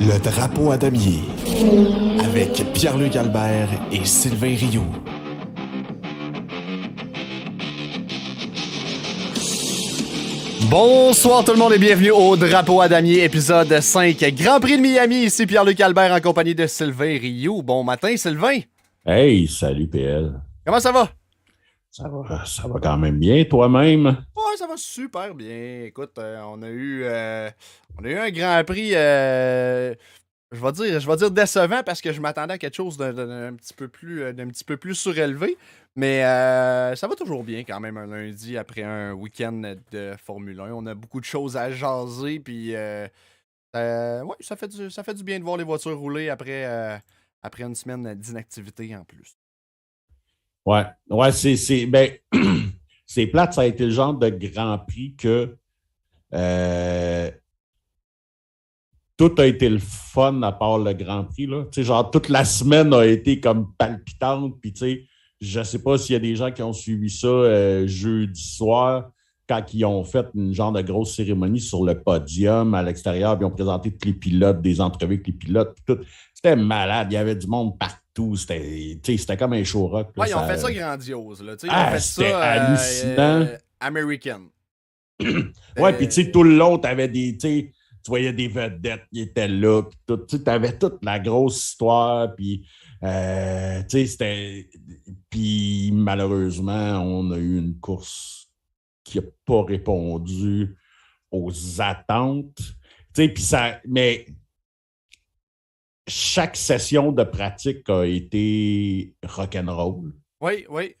Le drapeau à damier avec Pierre-Luc Albert et Sylvain Rioux. Bonsoir tout le monde et bienvenue au Drapeau à damier, épisode 5, Grand Prix de Miami. Ici Pierre-Luc Albert en compagnie de Sylvain Rioux. Bon matin Sylvain. Hey, salut PL. Comment ça va? Ça va, ça va quand même bien, toi-même? Ouais, ça va super bien. Écoute, euh, on a eu euh, on a eu un Grand Prix euh, je vais dire, je vais dire décevant parce que je m'attendais à quelque chose d'un petit peu plus euh, petit peu plus surélevé. Mais euh, ça va toujours bien quand même un lundi après un week-end de Formule 1. On a beaucoup de choses à jaser. Puis ouais, ça fait, du, ça fait du bien de voir les voitures rouler après, après une semaine d'inactivité en plus. Ouais, ouais, c'est, ben, plate, ça a été le genre de Grand Prix que tout a été le fun à part le Grand Prix, là. Genre, toute la semaine a été comme palpitante, puis tu sais, je sais pas s'il y a des gens qui ont suivi ça euh, jeudi soir, quand ils ont fait une genre de grosse cérémonie sur le podium à l'extérieur, puis ils ont présenté tous les pilotes, des entrevues avec les pilotes, tout. C'était malade, il y avait du monde partout, c'était, comme un show rock. là, Ouais, ils ont fait ça grandiose. Là. Ils Ah, ont fait c'était ça euh, hallucinant. euh, American. Ouais, puis tu sais, tout le long, tu avais des. Tu voyais des vedettes qui étaient là, puis tout. Tu avais toute la grosse histoire, puis. euh, tu sais, c'était. Puis malheureusement, on a eu une course qui n'a pas répondu aux attentes. Tu sais, puis ça. Mais chaque session de pratique a été rock'n'roll. Oui, oui.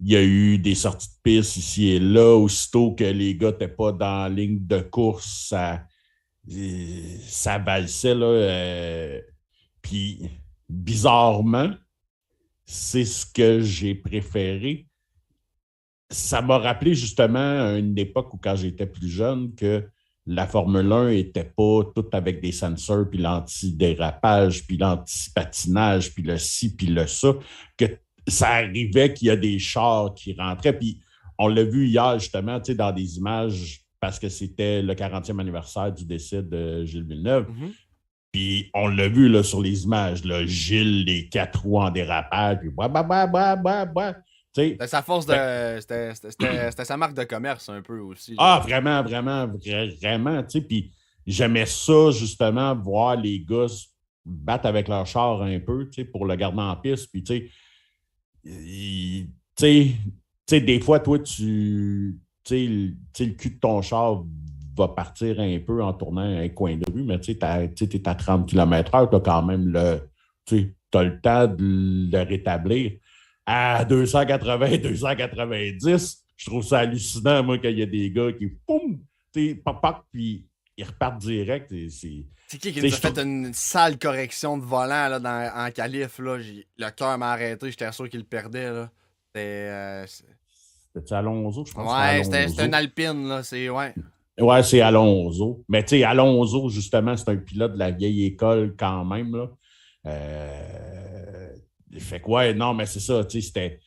Il y a eu des sorties de piste ici et là, aussitôt que les gars n'étaient pas dans la ligne de course, ça, ça valsait. Là, euh, Puis, bizarrement, c'est ce que j'ai préféré. Ça m'a rappelé justement une époque où, quand j'étais plus jeune, que la Formule 1 n'était pas toute avec des sensors, puis l'anti-dérapage, puis l'anti-patinage, puis le ci, puis le ça, que ça arrivait qu'il y a des chars qui rentraient. Puis on l'a vu hier, justement, dans des images, parce que c'était le 40e anniversaire du décès de Gilles Villeneuve. Mhm. Puis on l'a vu là, sur les images, là, Gilles, les quatre roues en dérapage, puis bah, bah, bah, bah, bah, bah. C'était sa force de. C'était c'était- sa marque de commerce un peu aussi. là. Ah, vraiment, vraiment, vra- vraiment, puis j'aimais ça, justement, voir les gars battre avec leur char un peu, pour le garder en piste, puis tu sais, des fois, toi, tu, le- cul de ton char va partir un peu en tournant un coin de rue, mais tu es à 30 km/h, tu as quand même le, as le temps de le rétablir. À 280, 290, je trouve ça hallucinant, moi, qu'il y a des gars qui, poum, pop, pop, puis ils repartent direct. c'est- C'est qui qui nous a fait une sale correction de volant là, dans, en qualif? Là? Le cœur m'a arrêté, j'étais sûr qu'il le perdait. Là. Euh, C'était Alonso, je pense. ouais, c'était une Alpine. Là. C'est. Ouais. Ouais, c'est Alonso. Mais tu sais, Alonso, justement, c'est un pilote de la vieille école quand même. Là. Euh, Fait que, ouais, non, mais c'est ça, tu sais, c'était.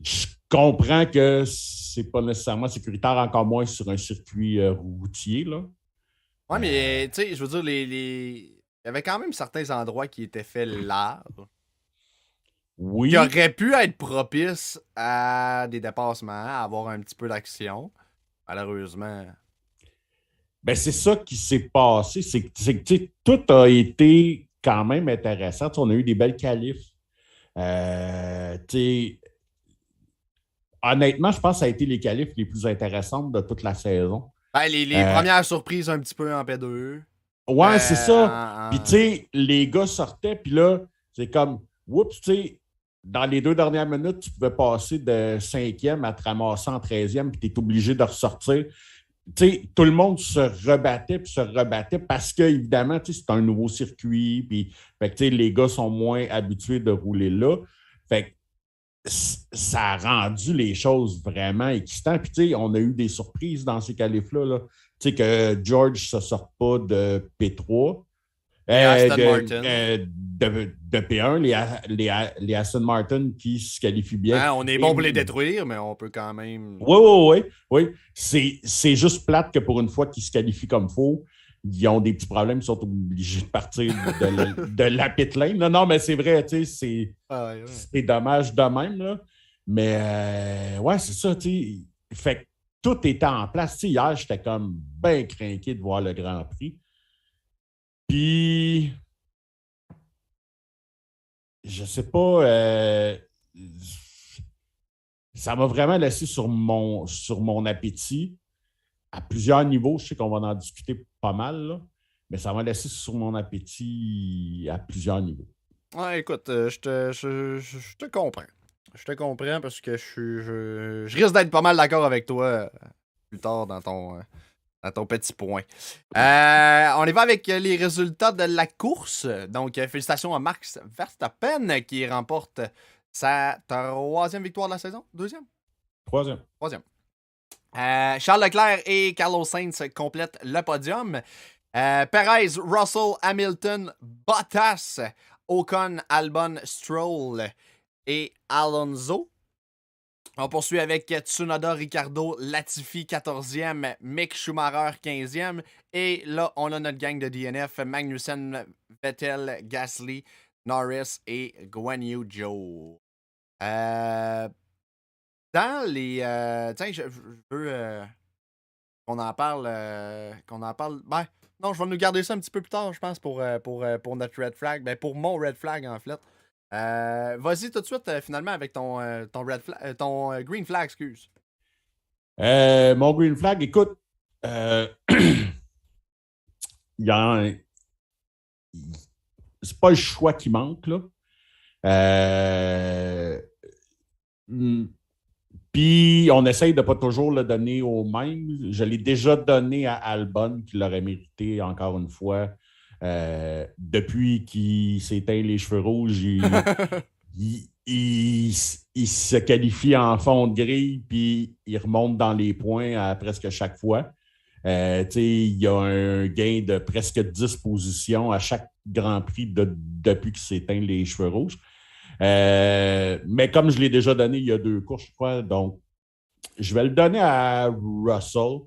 Je comprends que c'est pas nécessairement sécuritaire, encore moins sur un circuit euh, routier, là. Ouais, mais tu sais, je veux dire, les, les- il y avait quand même certains endroits qui étaient faits là. Oui. Qui auraient pu être propices à des dépassements, à avoir un petit peu d'action. Malheureusement. Ben, c'est ça qui s'est passé. C'est que tout a été quand même intéressant. On a eu des belles qualifs. Euh, honnêtement, je pense que ça a été les qualifs les plus intéressantes de toute la saison. Ben, les les Euh, premières surprises un petit peu en P2. Ouais, Euh, c'est ça. en- en- Puis, tu sais, les gars sortaient, puis là, c'est comme, oups, tu sais, dans les deux dernières minutes, tu pouvais passer de cinquième à te ramasser en treizième, puis tu es obligé de ressortir. Tout le monde se rebattait, puis se rebattait parce que, évidemment, c'est un nouveau circuit, puis, les gars sont moins habitués de rouler là. Fait que, ça a rendu les choses vraiment excitantes. Puis, on a eu des surprises dans ces qualifs-là. Là. Que George ne se sorte pas de P3. Aston de, Martin. euh, de, de P1, les, les, les Aston Martin qui se qualifient bien. Hein, on est bon pour les détruire, mais on peut quand même. Oui, oui, oui. oui. C'est, juste plate que pour une fois qu'ils se qualifient comme faux, ils ont des petits problèmes, ils sont obligés de partir de, la, pit lane. Non, non, mais c'est vrai, tu sais, c'est dommage de même, là. Mais euh, ouais, c'est ça, tu sais. Fait que tout était en place. Hier, j'étais comme bien craqué de voir le Grand Prix. Puis, je sais pas, euh, ça m'a vraiment laissé sur mon, sur mon appétit à plusieurs niveaux. Je sais qu'on va en discuter pas mal, mais ça m'a laissé sur mon appétit à plusieurs niveaux. Ouais, écoute, euh, je, te, je, te comprends. Je te comprends parce que je, je, risque d'être pas mal d'accord avec toi euh, plus tard dans ton, euh, ton petit point. on y va avec les résultats de la course. Donc, félicitations à Max Verstappen qui remporte sa troisième victoire de la saison. Deuxième? Troisième. Troisième. Euh, Charles Leclerc et Carlos Sainz complètent le podium. Euh, Perez, Russell, Hamilton, Bottas, Ocon, Albon, Stroll et Alonso. On poursuit avec Tsunoda, Ricardo, Latifi 14e, Mick Schumacher 15e. Et là, on a notre gang de DNF, Magnussen, Vettel, Gasly, Norris et Guan Yu Zhou. Euh, dans les. Euh, tiens, je, veux euh, qu'on en parle. Euh, qu'on en parle. Ben, non, je vais nous garder ça un petit peu plus tard, je pense, pour, pour, pour notre red flag. Ben, pour mon red flag, en fait. Vas-y tout de suite, finalement, avec ton, ton, red flag, ton green flag, excuse. mon green flag, écoute. il y a un. C'est pas le choix qui manque, là. Euh hmm, puis, on essaye de pas toujours le donner au même. Je l'ai déjà donné à Albon, qui l'aurait mérité encore une fois. Euh, depuis qu'il s'éteint les cheveux rouges, il, se qualifie en fond de grille, puis il remonte dans les points à presque chaque fois. Euh, il y a un gain de presque 10 positions à chaque Grand Prix depuis qu'il s'éteint les cheveux rouges. Euh, mais comme je l'ai déjà donné il y a deux courses, je crois, donc je vais le donner à Russell,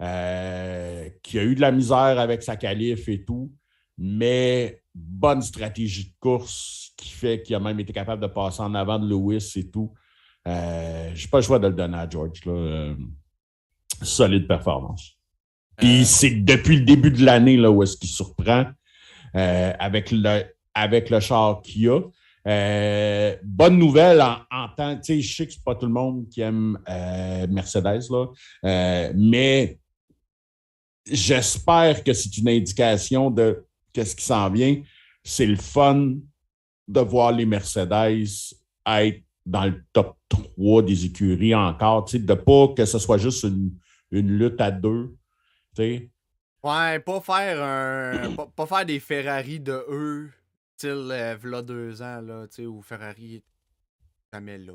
euh, qui a eu de la misère avec sa qualif et tout, mais bonne stratégie de course qui fait qu'il a même été capable de passer en avant de Lewis et tout. Euh, je n'ai pas le choix de le donner à George. solide performance. Puis c'est depuis le début de l'année où est-ce qu'il surprend avec, le, avec le char qu'il a. Euh, bonne nouvelle en, en temps, tu sais, je sais que c'est pas tout le monde qui aime euh, Mercedes, là, euh, mais j'espère que c'est une indication de qu'est-ce qui s'en vient. C'est le fun de voir les Mercedes être dans le top 3 des écuries encore, de pas que ce soit juste une, lutte à deux, tu sais. Ouais, pas faire un, pas faire des Ferrari de eux style, euh, deux ans, là, où Ferrari jamais là.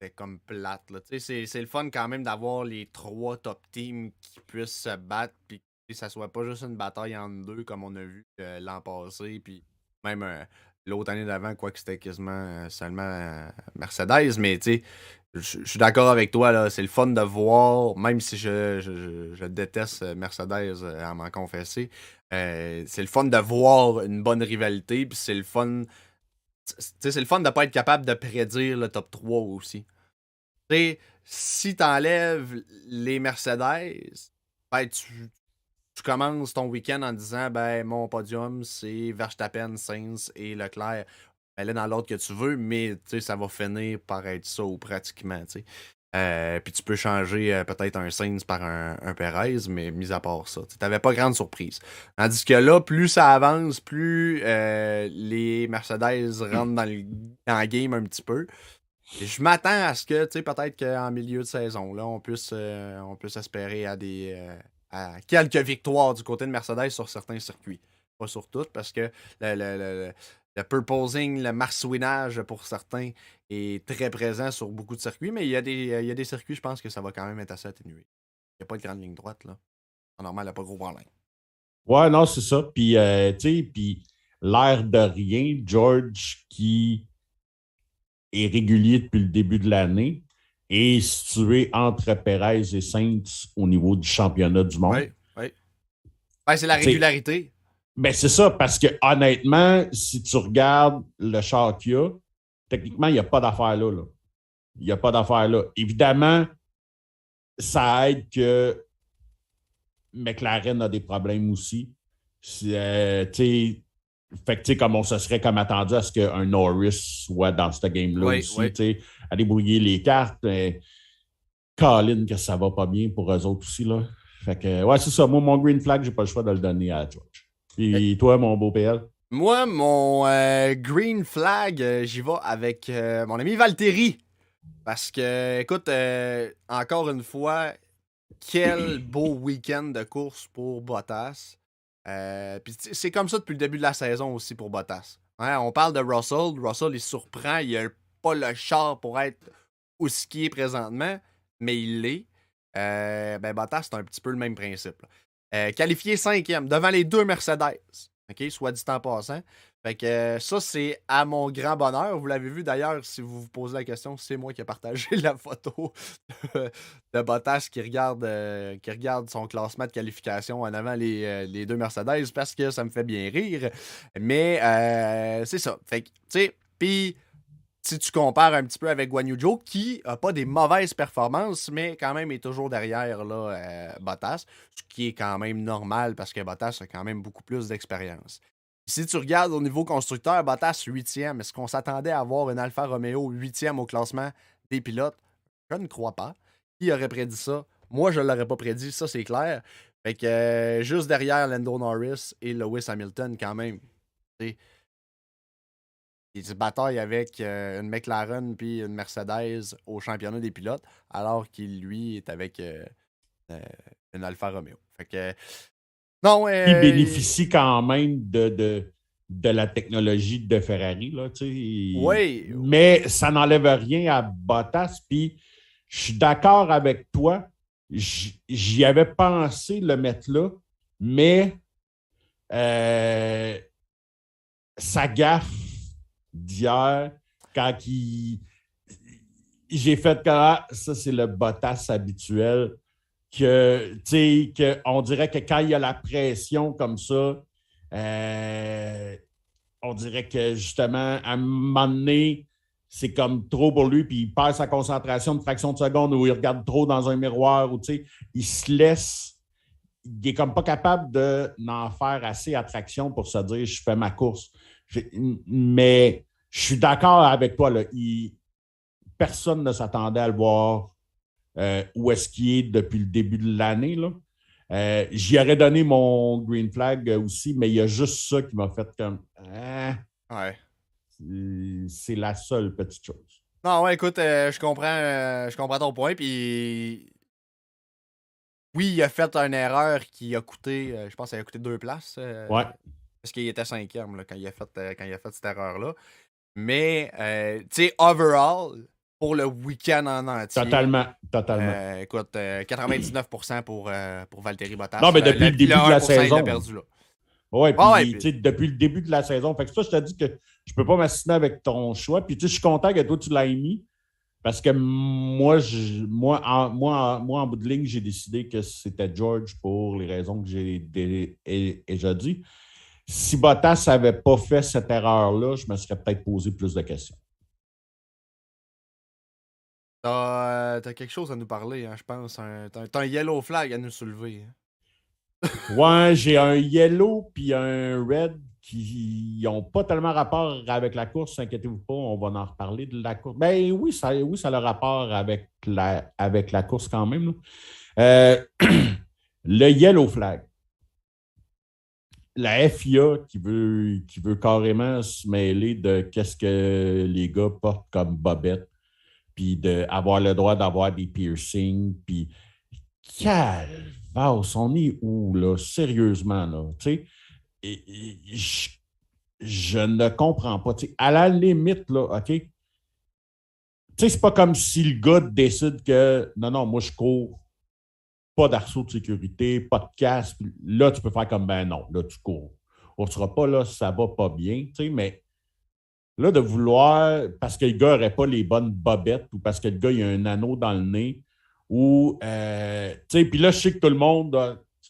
C'était comme plate, là. Sais, c'est le fun quand même d'avoir les trois top teams qui puissent se battre, puis que ça soit pas juste une bataille entre deux, comme on a vu euh, l'an passé, puis même euh, l'autre année d'avant, quoi que c'était quasiment euh, seulement Mercedes, mais tu sais, je suis d'accord avec toi, là. C'est le fun de voir, même si je, je, déteste Mercedes à m'en confesser, c'est le fun de voir une bonne rivalité, puis c'est le fun. C'est le fun de pas être capable de prédire le top 3 aussi. T'sais, si t'enlèves les Mercedes, ben, tu, commences ton week-end en disant ben mon podium c'est Verstappen, Sainz et Leclerc. Elle est dans l'ordre que tu veux, mais ça va finir par être ça ou pratiquement. Euh, puis tu peux changer euh, peut-être un Sainz par un, Perez, mais mis à part ça, tu n'avais pas grande surprise. Tandis que là, plus ça avance, plus euh, les Mercedes rentrent dans le, game un petit peu. je m'attends à ce que, tu sais, peut-être qu'en milieu de saison, là, on puisse, on puisse espérer à des à quelques victoires du côté de Mercedes sur certains circuits. Pas sur toutes, parce que le, le purposing, le marsouinage pour certains est très présent sur beaucoup de circuits, mais il y a des, il y a des circuits, je pense que ça va quand même être assez atténué. Il n'y a pas de grande ligne droite, là. Normal, il n'y a pas gros problème. Ouais, non, c'est ça. Puis, euh, tu sais, puis l'air de rien, George, qui est régulier depuis le début de l'année, est situé entre Perez et Saints au niveau du championnat du monde. Oui, oui. Ben, c'est la régularité. Ben, c'est ça, parce que honnêtement, si tu regardes le char qu'il y a, techniquement, il n'y a pas d'affaire là, là. Il n'y a pas d'affaire là. Évidemment, ça aide que McLaren a des problèmes aussi. Euh, fait que, comme on se serait comme attendu à ce qu'un Norris soit dans ce game-là aussi, à débrouiller les cartes. Mais Colin, que ça va pas bien pour eux autres aussi. Là. Fait que, ouais, c'est ça. Moi, mon green flag, j'ai pas le choix de le donner à George. Et toi, mon beau PL? Moi, mon euh, green flag, euh, j'y vais avec mon ami Valtteri. Parce que, écoute, encore une fois, quel beau week-end de course pour Bottas. Euh, c'est comme ça depuis le début de la saison aussi pour Bottas. Hein, on parle de Russell. Russell, il surprend. Il n'a pas le char pour être où ce qui est présentement, mais il l'est. Euh, ben Bottas, c'est un petit peu le même principe. Euh, qualifié cinquième devant les deux Mercedes. OK, soit dit en passant. Fait que euh, ça, c'est à mon grand bonheur. Vous l'avez vu d'ailleurs, si vous vous posez la question, c'est moi qui ai partagé la photo de, Bottas qui regarde, euh, qui regarde son classement de qualification en avant euh, les, deux Mercedes parce que ça me fait bien rire. Mais c'est ça. Fait que, tu sais, puis si tu compares un petit peu avec Guan qui n'a pas des mauvaises performances, mais quand même est toujours derrière là, Bottas, ce qui est quand même normal parce que Bottas a quand même beaucoup plus d'expérience. Si tu regardes au niveau constructeur, Bottas 8e, est-ce qu'on s'attendait à avoir une Alfa Romeo 8e au classement des pilotes? Je ne crois pas. Qui aurait prédit ça? Moi, je ne l'aurais pas prédit, ça c'est clair. Fait que euh, juste derrière Lando Norris et Lewis Hamilton, quand même. Il se bataille avec euh, une McLaren puis une Mercedes au championnat des pilotes, alors qu'il, lui, est avec euh, une Alfa Romeo. Fait que non, euh, Il bénéficie quand même de, de, de, la technologie de Ferrari. Là, oui. Mais ça n'enlève rien à Bottas. Puis je suis d'accord avec toi. J'y avais pensé le mettre là, mais euh, sa gaffe d'hier, quand il. J'ai fait que ça, c'est le Bottas habituel que, on dirait que quand il y a la pression comme ça, euh, on dirait que justement, à un moment donné, c'est comme trop pour lui, puis il perd sa concentration de fraction de seconde ou il regarde trop dans un miroir, ou il se laisse. Il n'est comme pas capable d'en faire assez attraction pour se dire je fais ma course. Mais je suis d'accord avec toi. Là, personne ne s'attendait à le voir euh, où est-ce qu'il est depuis le début de l'année. Euh, j'y aurais donné mon green flag aussi, mais il y a juste ça qui m'a fait comme. Hein? ouais. C'est la seule petite chose. Non, ouais, écoute, euh, je comprends je comprends ton point. Puis oui, il a fait une erreur qui a coûté, je pense qu'il a coûté deux places. ouais. Parce qu'il était cinquième là, quand, il a fait, quand il a fait cette erreur-là. Mais, tu sais, overall, pour le week-end en entier. Totalement, totalement. Euh, écoute, 99% euh, pour, euh, pour Valtteri Bottas. Non, mais depuis le, début de la saison. perdu, là. Ouais, puis, depuis le début de la saison. Fait que ça, je t'ai dit que je peux pas m'assiner avec ton choix. Puis, tu sais, je suis content que toi, tu l'as mis. Parce que moi, je, moi, en, moi, moi, en bout de ligne, j'ai décidé que c'était George pour les raisons que j'ai déjà dit. Si Bottas n'avait pas fait cette erreur-là, je me serais peut-être posé plus de questions. T'as as quelque chose à nous parler, hein, je pense. T'as un, yellow flag à nous soulever. Hein. ouais, j'ai un yellow puis un red qui n'ont pas tellement rapport avec la course, inquiétez-vous pas, on va en reparler de la course. Ben oui, ça, oui, ça a le rapport avec la, avec la course quand même. Euh, le yellow flag. La FIA qui veut, qui veut carrément se mêler de qu'est-ce que les gars portent comme bobette puis d'avoir le droit d'avoir des piercings, puis calvasse, on est où, là, sérieusement, là, tu sais, je, ne comprends pas, à la limite, là, OK, tu sais, c'est pas comme si le gars décide que, non, non, moi, je cours, pas d'arceau de sécurité, pas de casque, là, tu peux faire comme, ben non, là, tu cours. On ne sera pas là, ça va pas bien, tu sais, mais Là, de vouloir, parce que le gars n'aurait pas les bonnes bobettes ou parce que le gars il a un anneau dans le nez, ou, euh, tu sais, puis là, je sais que tout le monde,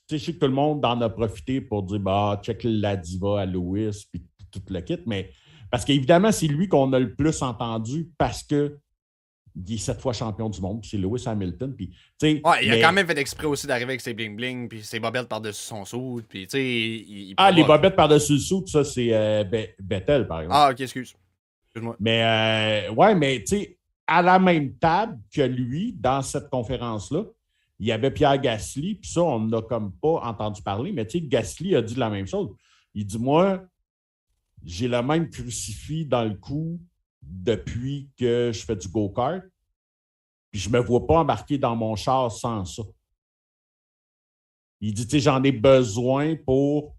sais, je sais que tout le monde en a profité pour dire, bah, check la diva à Lewis, puis tout le kit, mais parce qu'évidemment, c'est lui qu'on a le plus entendu parce que il est sept fois champion du monde, c'est Lewis Hamilton. Puis, ouais, il a quand même fait exprès aussi d'arriver avec ses bling-bling, puis ses bobettes par-dessus son sou. Puis, sais, ah, les bobettes par-dessus le sou, ça, c'est euh, Bethel, par exemple. Ah, ok, excuse. Excuse-moi. Mais, euh, ouais, mais, tu sais, à la même table que lui, dans cette conférence-là, il y avait Pierre Gasly, puis ça, on n'a comme pas entendu parler, mais tu sais, Gasly a dit la même chose. Il dit Moi, j'ai le même crucifix dans le cou depuis que je fais du go-kart. Puis je ne me vois pas embarquer dans mon char sans ça. Il dit, tu sais, j'en ai besoin pour.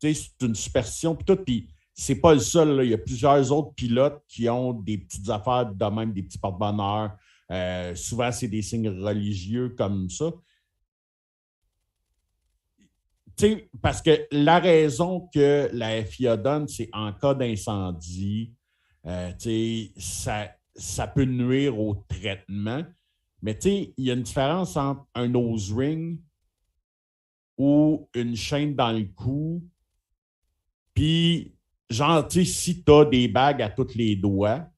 Tu sais, c'est une superstition, puis tout. Puis c'est pas le seul. Il y a plusieurs autres pilotes qui ont des petites affaires de même, des petits porte-bonheur. Euh, souvent, c'est des signes religieux comme ça. Tu sais, parce que la raison que la FIA donne, c'est en cas d'incendie, euh, ça, ça peut nuire au traitement. Mais il y a une différence entre un nose ring ou une chaîne dans le cou. Puis, genre, si tu as des bagues à tous les doigts,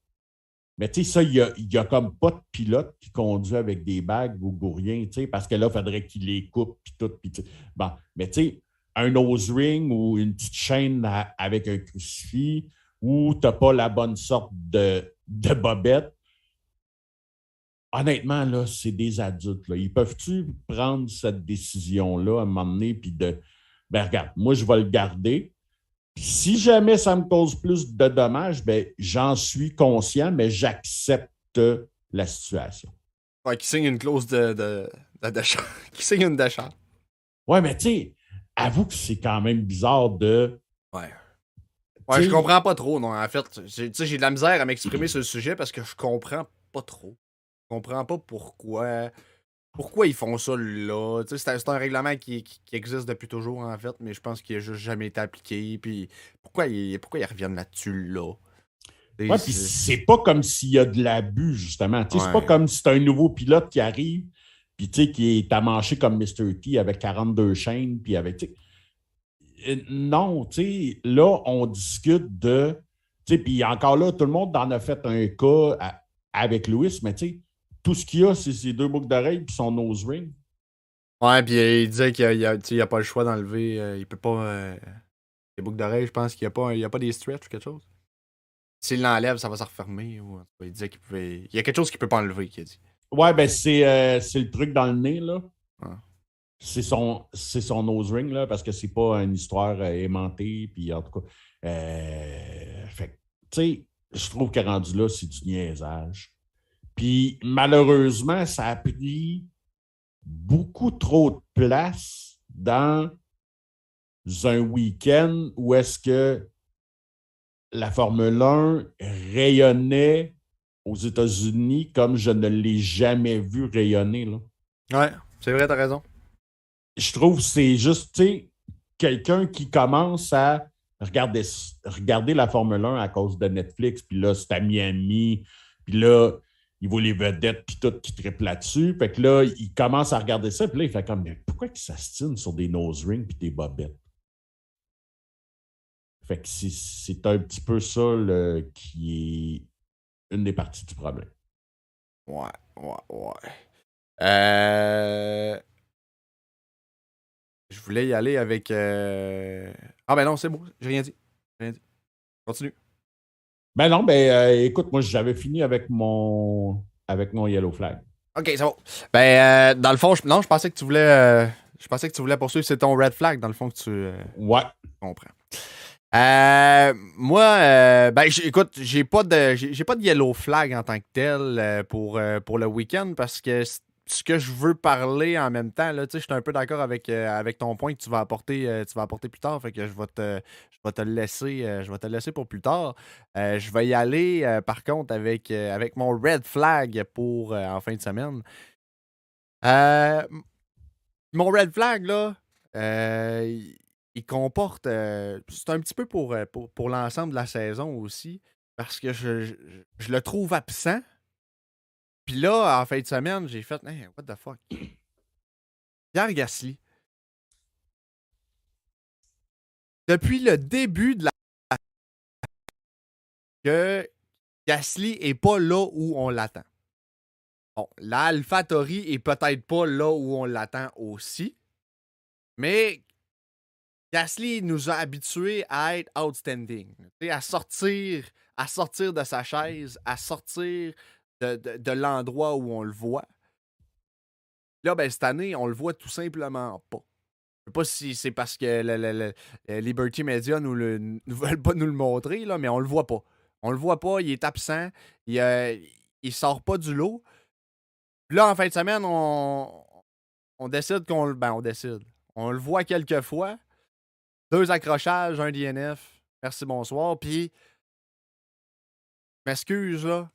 mais ça, il n'y a, comme pas de pilote qui conduit avec des bagues ou, rien, tu sais, parce que là, il faudrait qu'il les coupe, puis tout. bon, mais un nose ring ou une petite chaîne avec un crucifix, ou tu n'as pas la bonne sorte de, de bobette, honnêtement, là, c'est des adultes. Là. Ils peuvent-tu prendre cette décision-là à un moment donné, puis de, ben regarde, moi, je vais le garder. si jamais ça me cause plus de dommages, ben, j'en suis conscient, mais j'accepte la situation. Ouais, qui signe une clause de, de, qui signe une d'achat. Ouais, mais tu sais, avoue que c'est quand même bizarre de. Ouais. Ouais, je comprends pas trop, non. En fait, j'ai de la misère à m'exprimer sur le sujet parce que je comprends pas trop. Je comprends pas pourquoi. Pourquoi ils font ça là? C'est un règlement qui, existe depuis toujours, en fait, mais je pense qu'il n'a juste jamais été appliqué. Puis pourquoi ils, pourquoi ils reviennent là-dessus là? Ouais, puis c'est pas comme s'il y a de l'abus, justement. C'est pas comme si c'est un nouveau pilote qui arrive, puis qui est amanché comme Mr. T avec 42 chaînes, puis avec. Non, tu sais, là, on discute de. Tu sais, puis encore là, tout le monde en a fait un cas avec Louis, mais tu sais, tout ce qu'il y a, c'est ses deux boucles d'oreilles puis son nose ring. Ouais, puis il disait qu'il n'y a, a, pas le choix d'enlever. Euh, il peut pas. Euh, les boucles d'oreilles, je pense qu'il n'y a, pas, a pas des stretch ou quelque chose. S'il l'enlève, ça va se refermer. Ou, il disait qu'il pouvait. Il y a quelque chose qu'il peut pas enlever, qu'il a dit. Ouais, ben c'est le truc dans le nez, là. C'est son, son nose ring, là, parce que c'est pas une histoire euh, aimantée, puis en tout cas. Euh, fait tu sais, je trouve que rendu là, c'est du niaisage. Puis malheureusement, ça a pris beaucoup trop de place dans un week-end où est-ce que la Formule 1 rayonnait aux États-Unis comme je ne l'ai jamais vu rayonner. Là. Ouais, c'est vrai, t'as raison je trouve que c'est juste, quelqu'un qui commence à regarder, regarder la Formule 1 à cause de Netflix, puis là, c'est à Miami, puis là, il voit les vedettes, puis tout qui triple là-dessus. Fait que là, il commence à regarder ça, puis là, il fait comme, mais pourquoi il s'astine sur des nose rings puis des bobettes? Fait que c'est un petit peu ça qui est une des parties du problème. Ouais, ouais, ouais. Euh... Je voulais y aller avec. Euh, ah ben non, c'est bon, j'ai rien dit. Rien dit. Continue. Ben non, ben euh, écoute, moi j'avais fini avec mon avec mon yellow flag. Ok, c'est bon. Ben euh, dans le fond, je... non, je pensais que tu voulais. Je pensais que tu voulais poursuivre, c'est ton red flag, dans le fond, que tu. Ouais. comprends. moi, ben, écoute, j'ai pas de j'ai pas de yellow flag en tant que tel pour, pour le week-end parce que ce que je veux parler en même temps, là, je suis un peu d'accord avec, euh, avec ton point que tu vas apporter, euh, tu vas apporter plus tard. Fait que je vais te, je vais te laisser. Euh, je vais te laisser pour plus tard. je vais y aller par contre avec, avec mon red flag pour en fin de semaine. mon red flag, là, il, comporte. c'est un petit peu pour, pour, l'ensemble de la saison aussi. Parce que je, je le trouve absent puis là, en fin de semaine, j'ai fait, hey, what the fuck? Pierre Gasly. depuis le début de la que Gasly est pas là où on l'attend. Bon, l'AlphaTauri est peut-être pas là où on l'attend aussi, mais Gasly nous a habitués à être outstanding, à sortir, à sortir de sa chaise, à sortir de, l'endroit où on le voit. Là, ben, cette année, on le voit tout simplement pas. Je sais pas si c'est parce que le, Liberty Media nous ne veulent pas nous le montrer, mais on le voit pas. On le voit pas, il est absent, il, euh, sort pas du lot. là, en fin de semaine, on, on décide qu'on le. Ben, on décide. On le voit quelques fois. Deux accrochages, un DNF. Merci, bonsoir. Puis, m'excuse, là,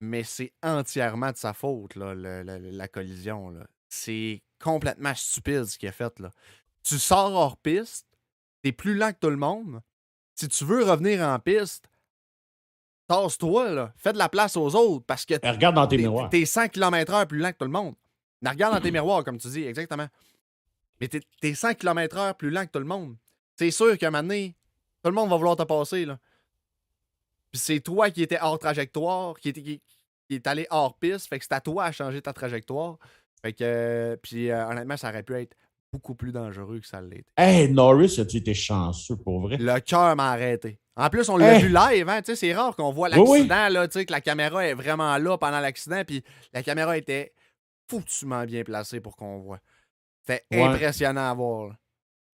mais c'est entièrement de sa faute, là, la collision. C'est complètement stupide ce qu'il a fait. Là. Tu sors hors piste, t'es plus lent que tout le monde. Si tu veux revenir en piste, tasse-toi. Fais de la place aux autres parce que. regarde dans tes miroirs. T'es 100 km/h plus lent que tout le monde. regarde dans tes miroirs, comme tu dis, exactement. Mais t'es es 100 km/h plus lent que tout le monde. C'est sûr qu'à un moment donné, tout le monde va vouloir te passer, là. Puis c'est toi qui étais hors trajectoire, qui, était, qui, est allé hors piste, fait que c'est à toi à changer ta trajectoire. Fait que, puis euh, honnêtement, ça aurait pu être beaucoup plus dangereux que ça l'était. Hey, Norris, as-tu été chanceux pour vrai? Le cœur m'a arrêté. En plus, on l'a vu live, hein, c'est rare qu'on voit l'accident, là, que la caméra est vraiment là pendant l'accident, puis la caméra était foutument bien placée pour qu'on voit. C'était impressionnant à voir.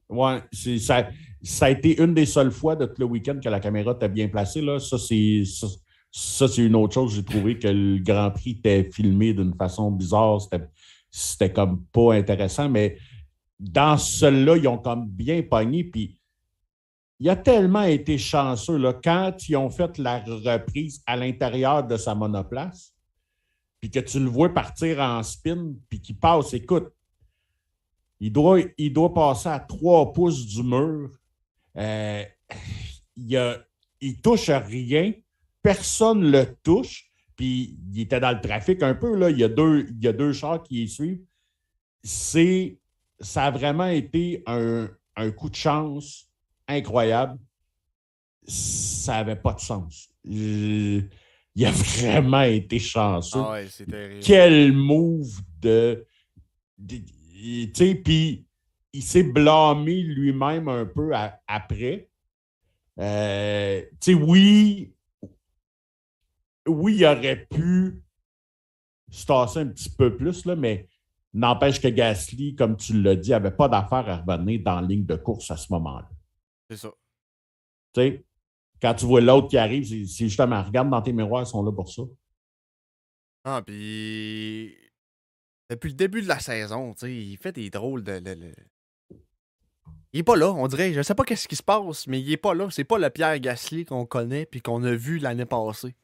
Ouais, ça, ça a été une des seules fois de tout le week-end que la caméra était bien placée. Là. Ça, c'est c'est une autre chose. J'ai trouvé que le Grand Prix était filmé d'une façon bizarre. C'était comme pas intéressant. Mais dans celui-là, ils ont comme bien pogné. Puis il a tellement été chanceux là, quand ils ont fait la reprise à l'intérieur de sa monoplace, puis que tu le vois partir en spin, puis qu'il passe. Écoute, il doit, il doit passer à trois pouces du mur. Euh, il, a, il touche à rien. Personne ne le touche. Puis il était dans le trafic un peu. Là. Il, y a deux, il y a deux chars qui y suivent. C'est, ça a vraiment été un, coup de chance incroyable. Ça n'avait pas de sens. Il, a vraiment été chanceux. Ah ouais, Quel move de puis il s'est blâmé lui-même un peu après. Euh, oui, oui, il aurait pu se tasser un petit peu plus, là, mais n'empêche que Gasly, comme tu l'as dit, n'avait pas d'affaire à revenir dans la ligne de course à ce moment-là. C'est ça. Tu sais, quand tu vois l'autre qui arrive, c'est justement, regarde dans tes miroirs, ils sont là pour ça. Ah, puis depuis le début de la saison, il fait des drôles de. Il est pas là, on dirait. Je sais pas qu'est-ce qui se passe, mais il est pas là. C'est pas le Pierre Gasly qu'on connaît puis qu'on a vu l'année passée.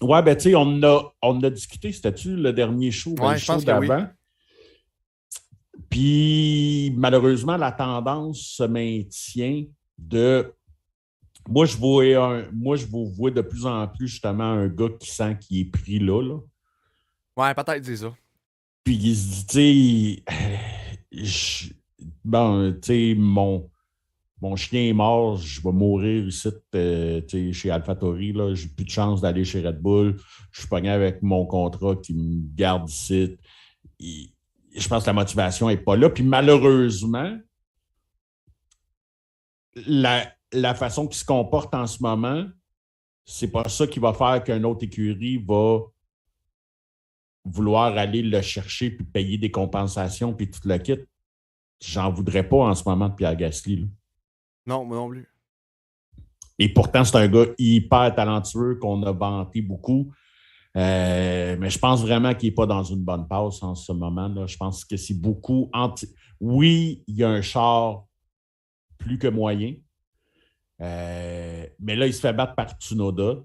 Ouais, ben tu sais, on a, on a discuté, c'était-tu le dernier show, ouais, je pense d'avant? Puis malheureusement, la tendance se maintient de. Moi, je vois un, moi, je vous vois de plus en plus justement un gars qui sent qu'il est pris là. là. Ouais, peut-être c'est ça. Puis il se dit, tu sais, bon, tu sais, mon, mon chien est mort, je vais mourir ici euh, chez AlphaTauri. Je n'ai plus de chance d'aller chez Red Bull. Je suis pogné avec mon contrat qui me garde ici. je pense que la motivation n'est pas là. Puis malheureusement, la, la façon qu'il se comporte en ce moment, c'est pas ça qui va faire qu'un autre écurie va vouloir aller le chercher puis payer des compensations puis tout le kit, j'en voudrais pas en ce moment de Pierre Gasly. Non, moi non plus. Et pourtant, c'est un gars hyper talentueux qu'on a vanté beaucoup. Euh, mais je pense vraiment qu'il n'est pas dans une bonne passe en ce moment. Là. Je pense que c'est beaucoup. Anti... Oui, il y a un char plus que moyen. Euh, mais là, il se fait battre par Tsunoda.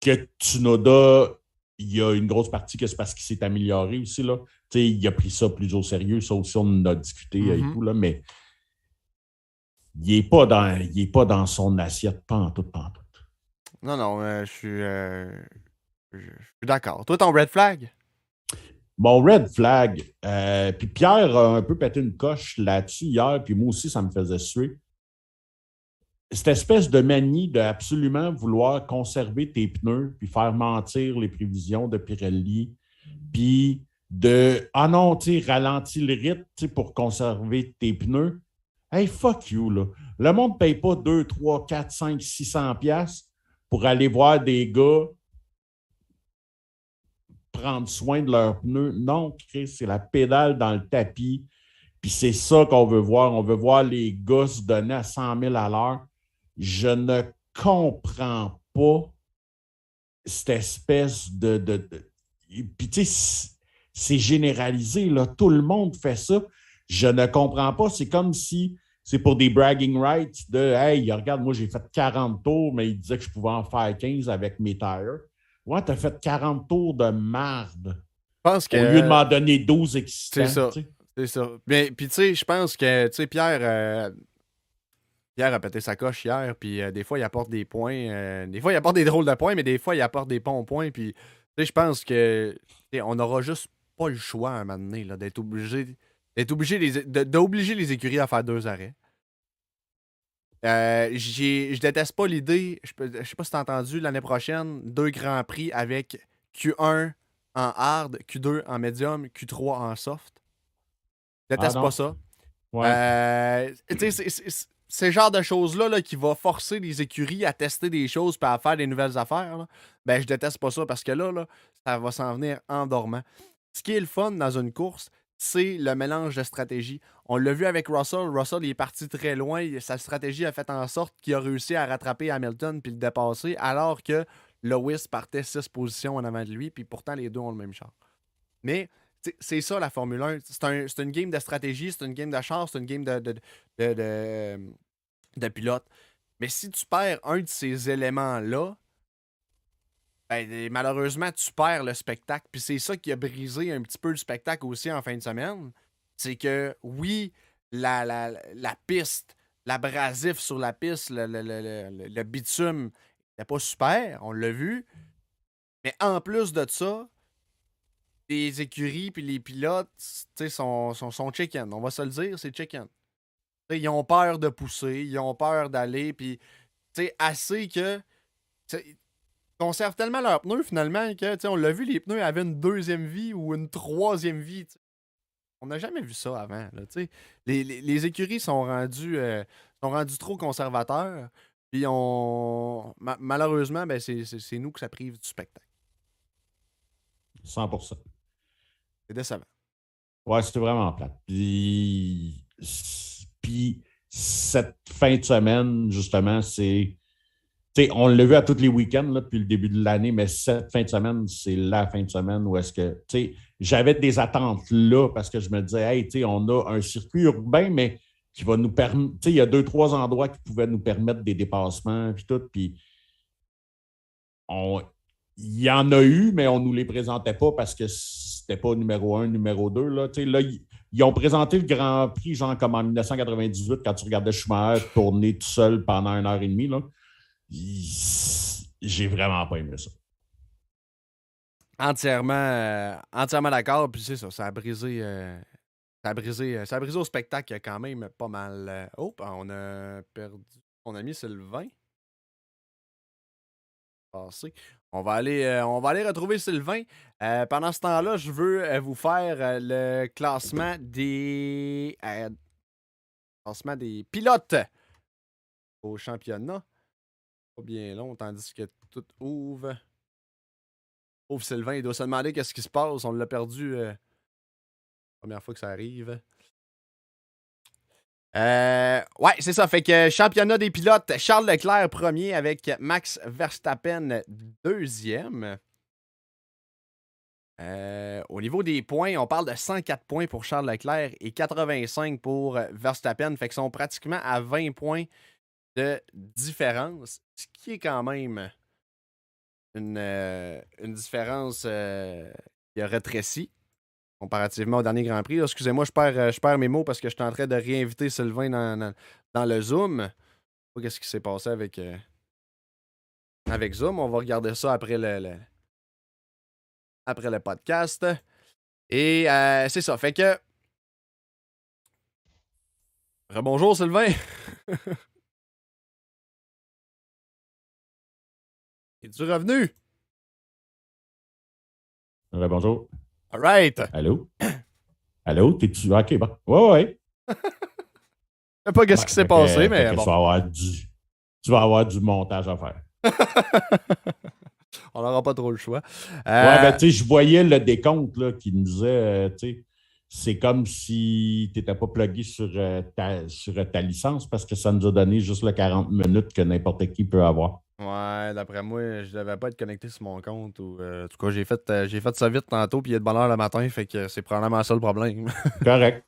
Que Tsunoda il y a une grosse partie que c'est parce qu'il s'est amélioré aussi. Là. il a pris ça plus au sérieux. Ça aussi, on en a discuté et mm-hmm. tout, là, mais il n'est pas, dans, pas dans son assiette, pas en tout, pas en tout. Non, non, euh, je suis, euh, je suis d'accord. Toi, ton red flag? Mon red flag, euh, puis Pierre a un peu pété une coche là-dessus hier, puis moi aussi, ça me faisait suer. Cette espèce de manie de absolument vouloir conserver tes pneus puis faire mentir les prévisions de Pirelli, puis de Ah non, tu ralentis le rythme pour conserver tes pneus. Hey, fuck you, là. Le monde ne paye pas 2, 3, 4, 5, 600 pièces pour aller voir des gars prendre soin de leurs pneus. Non, Chris, c'est la pédale dans le tapis. Puis c'est ça qu'on veut voir. On veut voir les gars se donner à 100 000 à l'heure. Je ne comprends pas cette espèce de. de, Puis tu sais, c'est généralisé. Là. Tout le monde fait ça. Je ne comprends pas. C'est comme si c'est pour des bragging rights de Hey, regarde, moi j'ai fait 40 tours, mais il disait que je pouvais en faire 15 avec mes tires. Ouais, t'as fait 40 tours de marde. pense que, Au lieu de m'en donner 12 existants. C'est ça. C'est ça. Mais, puis, tu sais, je pense que, tu sais, Pierre, euh, Pierre a pété sa coche hier, puis euh, des fois, il apporte des points. Euh, des fois, il apporte des drôles de points, mais des fois, il apporte des bons points. Puis, tu sais, je pense que, on n'aura juste pas le choix à un moment donné, d'être obligé, d'être obligé les, d'obliger les écuries à faire deux arrêts. Euh, je déteste pas l'idée, je, sais pas si t'as entendu, l'année prochaine, deux grands prix avec Q1 en hard, Q2 en médium, Q3 en soft. Je déteste ah pas ça. Ouais. Euh, c'est le genre de choses-là là, qui va forcer les écuries à tester des choses et à faire des nouvelles affaires. Ben, je déteste pas ça parce que là, là ça va s'en venir en dormant. Ce qui est le fun dans une course, c'est le mélange de stratégies. On l'a vu avec Russell. Russell est parti très loin. Sa stratégie a fait en sorte qu'il a réussi à rattraper Hamilton puis le dépasser, alors que Lewis partait six positions en avant de lui, puis pourtant les deux ont le même char. Mais c'est ça la Formule 1. C'est une game de stratégie, c'est une game de char, c'est une game de, de, de, de pilote. Mais si tu perds un de ces éléments-là, ben, malheureusement, tu perds le spectacle. Puis c'est ça qui a brisé un petit peu le spectacle aussi en fin de semaine. C'est que, oui, la, la, la piste, l'abrasif sur la piste, le, le, le, le bitume n'était pas super, on l'a vu. Mais en plus de ça, les écuries puis les pilotes sont, sont, sont chicken. On va se le dire, c'est chicken. ils ont peur de pousser, ils ont peur d'aller, puis assez que conservent tellement leurs pneus finalement que, on l'a vu, les pneus avaient une deuxième vie ou une troisième vie. On n'a jamais vu ça avant. Les, les, les, écuries sont rendues, euh, sont rendues trop conservateurs. Puis on. malheureusement, ben, c'est nous que ça prive du spectacle. 100 C'est décevant. Ouais, c'était vraiment plate. Puis, puis cette fin de semaine, justement, c'est on l'a vu à tous les week-ends depuis le début de l'année, mais cette fin de semaine, c'est la fin de semaine où est-ce que j'avais des attentes là parce que je me disais, hey, on a un circuit urbain, mais qui va nous permettre. Il y a deux, trois endroits qui pouvaient nous permettre des dépassements, puis tout. Puis il y en a eu, mais on ne nous les présentait pas parce que c'était pas numéro un, numéro deux. Là, là ils, ont présenté le Grand Prix, genre comme en 1998, quand tu regardais Schumacher tourner tout seul pendant une heure et demie. Là j'ai vraiment pas aimé ça. Entièrement, euh, entièrement d'accord. Puis c'est ça, ça a brisé. Euh, ça a brisé, euh, ça a brisé au spectacle quand même pas mal. Oh, on a perdu. On a mis Sylvain. Passé. On va aller, on va aller retrouver Sylvain. pendant ce temps-là, je veux vous faire le classement des. classement des pilotes au championnat bien long, tandis que tout ouvre. Ouvre Sylvain, il doit se demander qu'est-ce qui se passe. On l'a perdu. Euh, première fois que ça arrive. Euh, ouais, c'est ça. Fait que championnat des pilotes, Charles Leclerc premier avec Max Verstappen deuxième. Euh, au niveau des points, on parle de 104 points pour Charles Leclerc et 85 pour Verstappen. Fait qu'ils sont pratiquement à 20 points de différence, ce qui est quand même une, euh, une différence euh, qui a rétréci comparativement au dernier Grand Prix. Excusez-moi, je perds, euh, je perds mes mots parce que je suis en train de réinviter Sylvain dans, dans, le Zoom. Qu'est-ce qui s'est passé avec, avec Zoom? On va regarder ça après le, après le podcast. Et c'est ça. Fait que. Rebonjour Sylvain. Es-tu revenu? Ouais, bonjour. All right. Allô? Allô? T'es-tu? Ok, bon. Ouais, ouais. Je sais pas qu'est-ce qui s'est passé, mais bon. Tu vas, avoir du, tu vas avoir du montage à faire. On n'aura pas trop le choix. Ouais, Euh, ben, tu sais, je voyais le décompte là, qui me disait, euh, tu sais, c'est comme si tu n'étais pas plugué sur, euh, ta, sur ta licence parce que ça nous a donné juste le 40 minutes que n'importe qui peut avoir. Ouais, d'après moi, je devais pas être connecté sur mon compte. Ou, euh, en tout cas, j'ai fait, euh, j'ai fait ça vite tantôt, puis il est de bonne heure le matin, fait que c'est probablement ça le problème. Correct.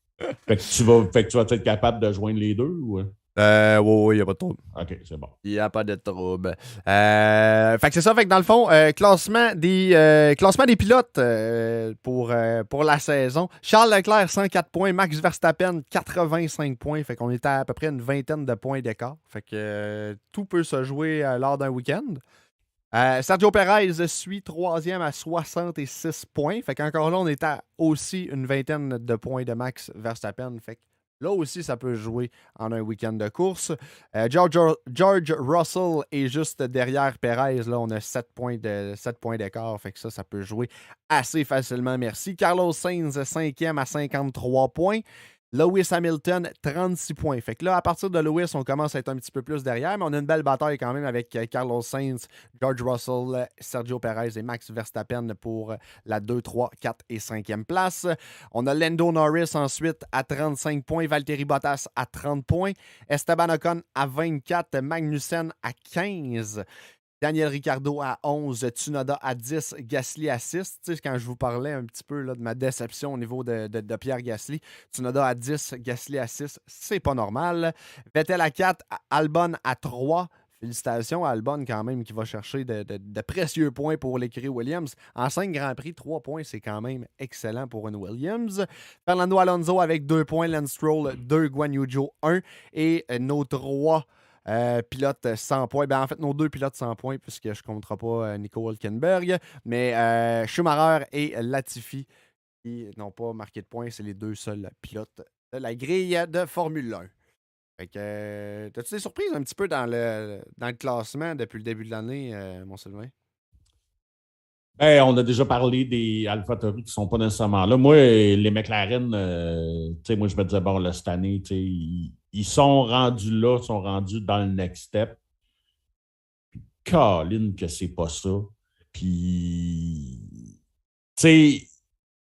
fait, que tu vas, fait que tu vas être capable de joindre les deux ou? Euh, ouais, ouais, il n'y a pas de trouble. OK, c'est bon. Il n'y a pas de trouble. Euh, fait que c'est ça, fait que dans le fond, euh, classement, des, euh, classement des pilotes euh, pour, euh, pour la saison. Charles Leclerc, 104 points. Max Verstappen, 85 points. Fait qu'on était à, à peu près une vingtaine de points d'écart. Fait que euh, tout peut se jouer euh, lors d'un week-end. Euh, Sergio Perez suit troisième à 66 points. Fait qu'encore là, on est à aussi une vingtaine de points de Max Verstappen. Fait que là aussi, ça peut jouer en un week-end de course. Euh, George, Russell est juste derrière Perez. Là, on a 7 points de 7 points d'écart. Fait que ça, ça peut jouer assez facilement. Merci. Carlos Sainz, 5e à 53 points. Lewis Hamilton, 36 points. Fait que là, à partir de Lewis, on commence à être un petit peu plus derrière, mais on a une belle bataille quand même avec euh, Carlos Sainz, George Russell, Sergio Perez et Max Verstappen pour euh, la 2, 3, 4 et 5e place. On a Lando Norris ensuite à 35 points, Valtteri Bottas à 30 points, Esteban Ocon à 24, Magnussen à 15. Daniel Ricciardo à 11, Tsunoda à 10, Gasly à 6. Tu sais, quand je vous parlais un petit peu de ma déception au niveau de, Pierre Gasly, Tsunoda à 10, Gasly à 6, c'est pas normal. Vettel à 4, Albon à 3. Félicitations à Albon quand même qui va chercher de, précieux points pour l'écurie Williams. En 5 Grands Prix, 3 points, c'est quand même excellent pour une Williams. Fernando Alonso avec 2 points, Lance Stroll 2, Guan Yu Zhou 1 et nos 3 euh, pilotes 100 points. Ben, en fait, nos deux pilotes 100 points, puisque je ne compterai pas euh, Nico Hülkenberg, mais euh, Schumacher et Latifi qui n'ont pas marqué de points. C'est les deux seuls pilotes de la grille de Formule 1. Fait que, euh, t'as-tu des surprises un petit peu dans le, dans le classement depuis le début de l'année, euh, mon Sylvain? Ben, on a déjà parlé des AlphaTauri qui ne sont pas nécessairement là. Moi, les McLaren, euh, moi, je me disais, bon, là, cette année, ils, ils sont rendus là, ils sont rendus dans le next step. Puis, Colin, que c'est pas ça. Puis, tu sais,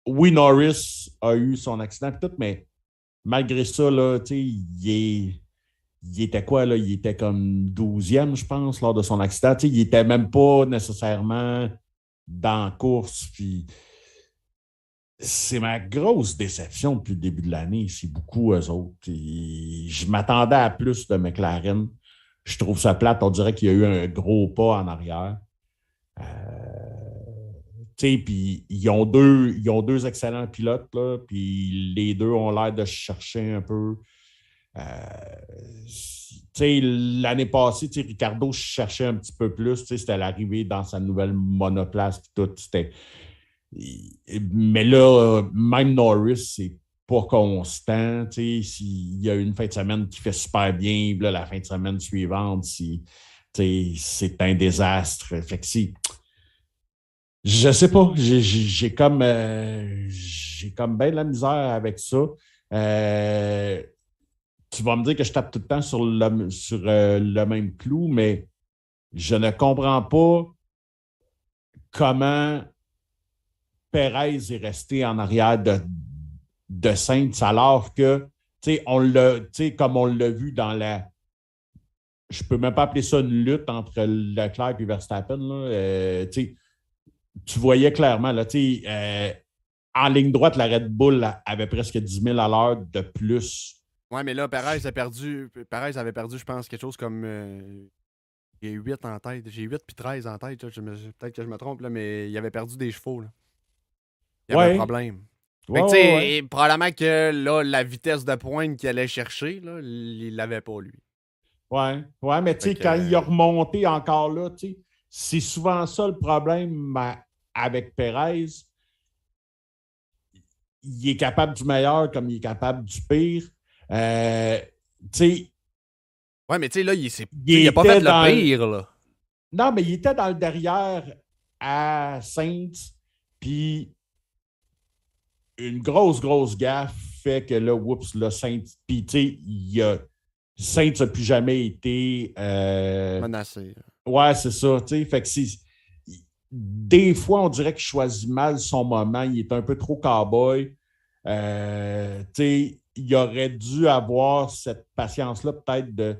oui, Norris a eu son accident tout, mais malgré ça, là, tu sais, il. Il était quoi, là? Il était comme 12e, je pense, lors de son accident. Tu sais, il était même pas nécessairement dans la course. Puis c'est ma grosse déception depuis le début de l'année. C'est beaucoup eux autres. Je m'attendais à plus de McLaren. Je trouve ça plate. On dirait qu'il y a eu un gros pas en arrière. Euh, ils ont deux, ils ont deux excellents pilotes, les deux ont l'air de chercher un peu. Euh, l'année passée, Ricardo cherchait un petit peu plus. C'était l'arrivée dans sa nouvelle monoplace. Tout, c'était... Mais là, même Norris, c'est pas constant. S'il y a une fin de semaine qui fait super bien, la fin de semaine suivante, si, c'est un désastre. Fait que c'est. Je sais pas. J'ai comme, euh, j'ai comme bien de la misère avec ça. Euh, tu vas me dire que je tape tout le temps sur le, sur, euh, le même clou, mais je ne comprends pas comment Perez est resté en arrière de, de alors que, on comme on l'a vu dans la. Je peux même pas appeler ça une lutte entre Leclerc et Verstappen. Euh, tu voyais clairement, là, euh, en ligne droite, la Red Bull avait presque 10 000 à l'heure de plus Ouais, mais là, Perez a perdu. Perez avait perdu, je pense, quelque chose comme. euh, j'ai 8 en tête. J'ai 8 puis 13 en tête. Peut-être que je me trompe, là, mais il avait perdu des chevaux. Là. Il y avait Ouais. un problème. Fait que, tu sais, ouais, ouais. probablement que là, la vitesse de pointe qu'il allait chercher, là, il l'avait pas, lui. Ouais, ouais, mais tu sais, quand euh, il a remonté encore là, c'est souvent ça le problème avec Perez. Il est capable du meilleur comme il est capable du pire. Euh, tu sais, Ouais, mais tu sais, là, il, s'est- Il il a pas fait dans- le pire, là. Non, mais il était dans le derrière à Saints, puis une grosse, grosse gaffe fait que là, oups, le Saints. Puis, tu sais, il a. Saints n'a plus jamais été. Euh, Menacé. Ouais, c'est ça. Tu sais, fait que c'est. Des fois, on dirait qu'il choisit mal son moment. Il est un peu trop cowboy. Euh, tu sais, il aurait dû avoir cette patience-là, peut-être de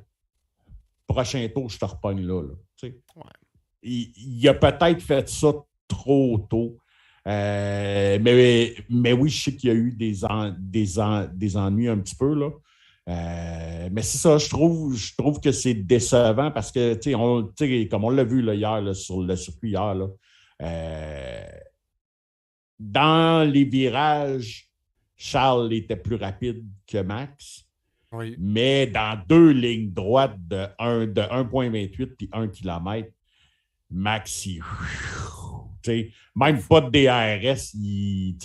prochain tour, je te repogne là. là. Ouais. il, il a peut-être fait ça trop tôt. Euh, mais, mais oui, je sais qu'il y a eu des, en- des, en- des ennuis un petit peu. Là. Euh, mais c'est ça, je trouve, je trouve que c'est décevant parce que, on- comme on l'a vu là, hier là, sur le circuit hier, là, euh, dans les virages, Charles était plus rapide que Max, Oui. mais dans deux lignes droites de, de 1,28 puis 1 km, Max, il, même pas de DRS, il,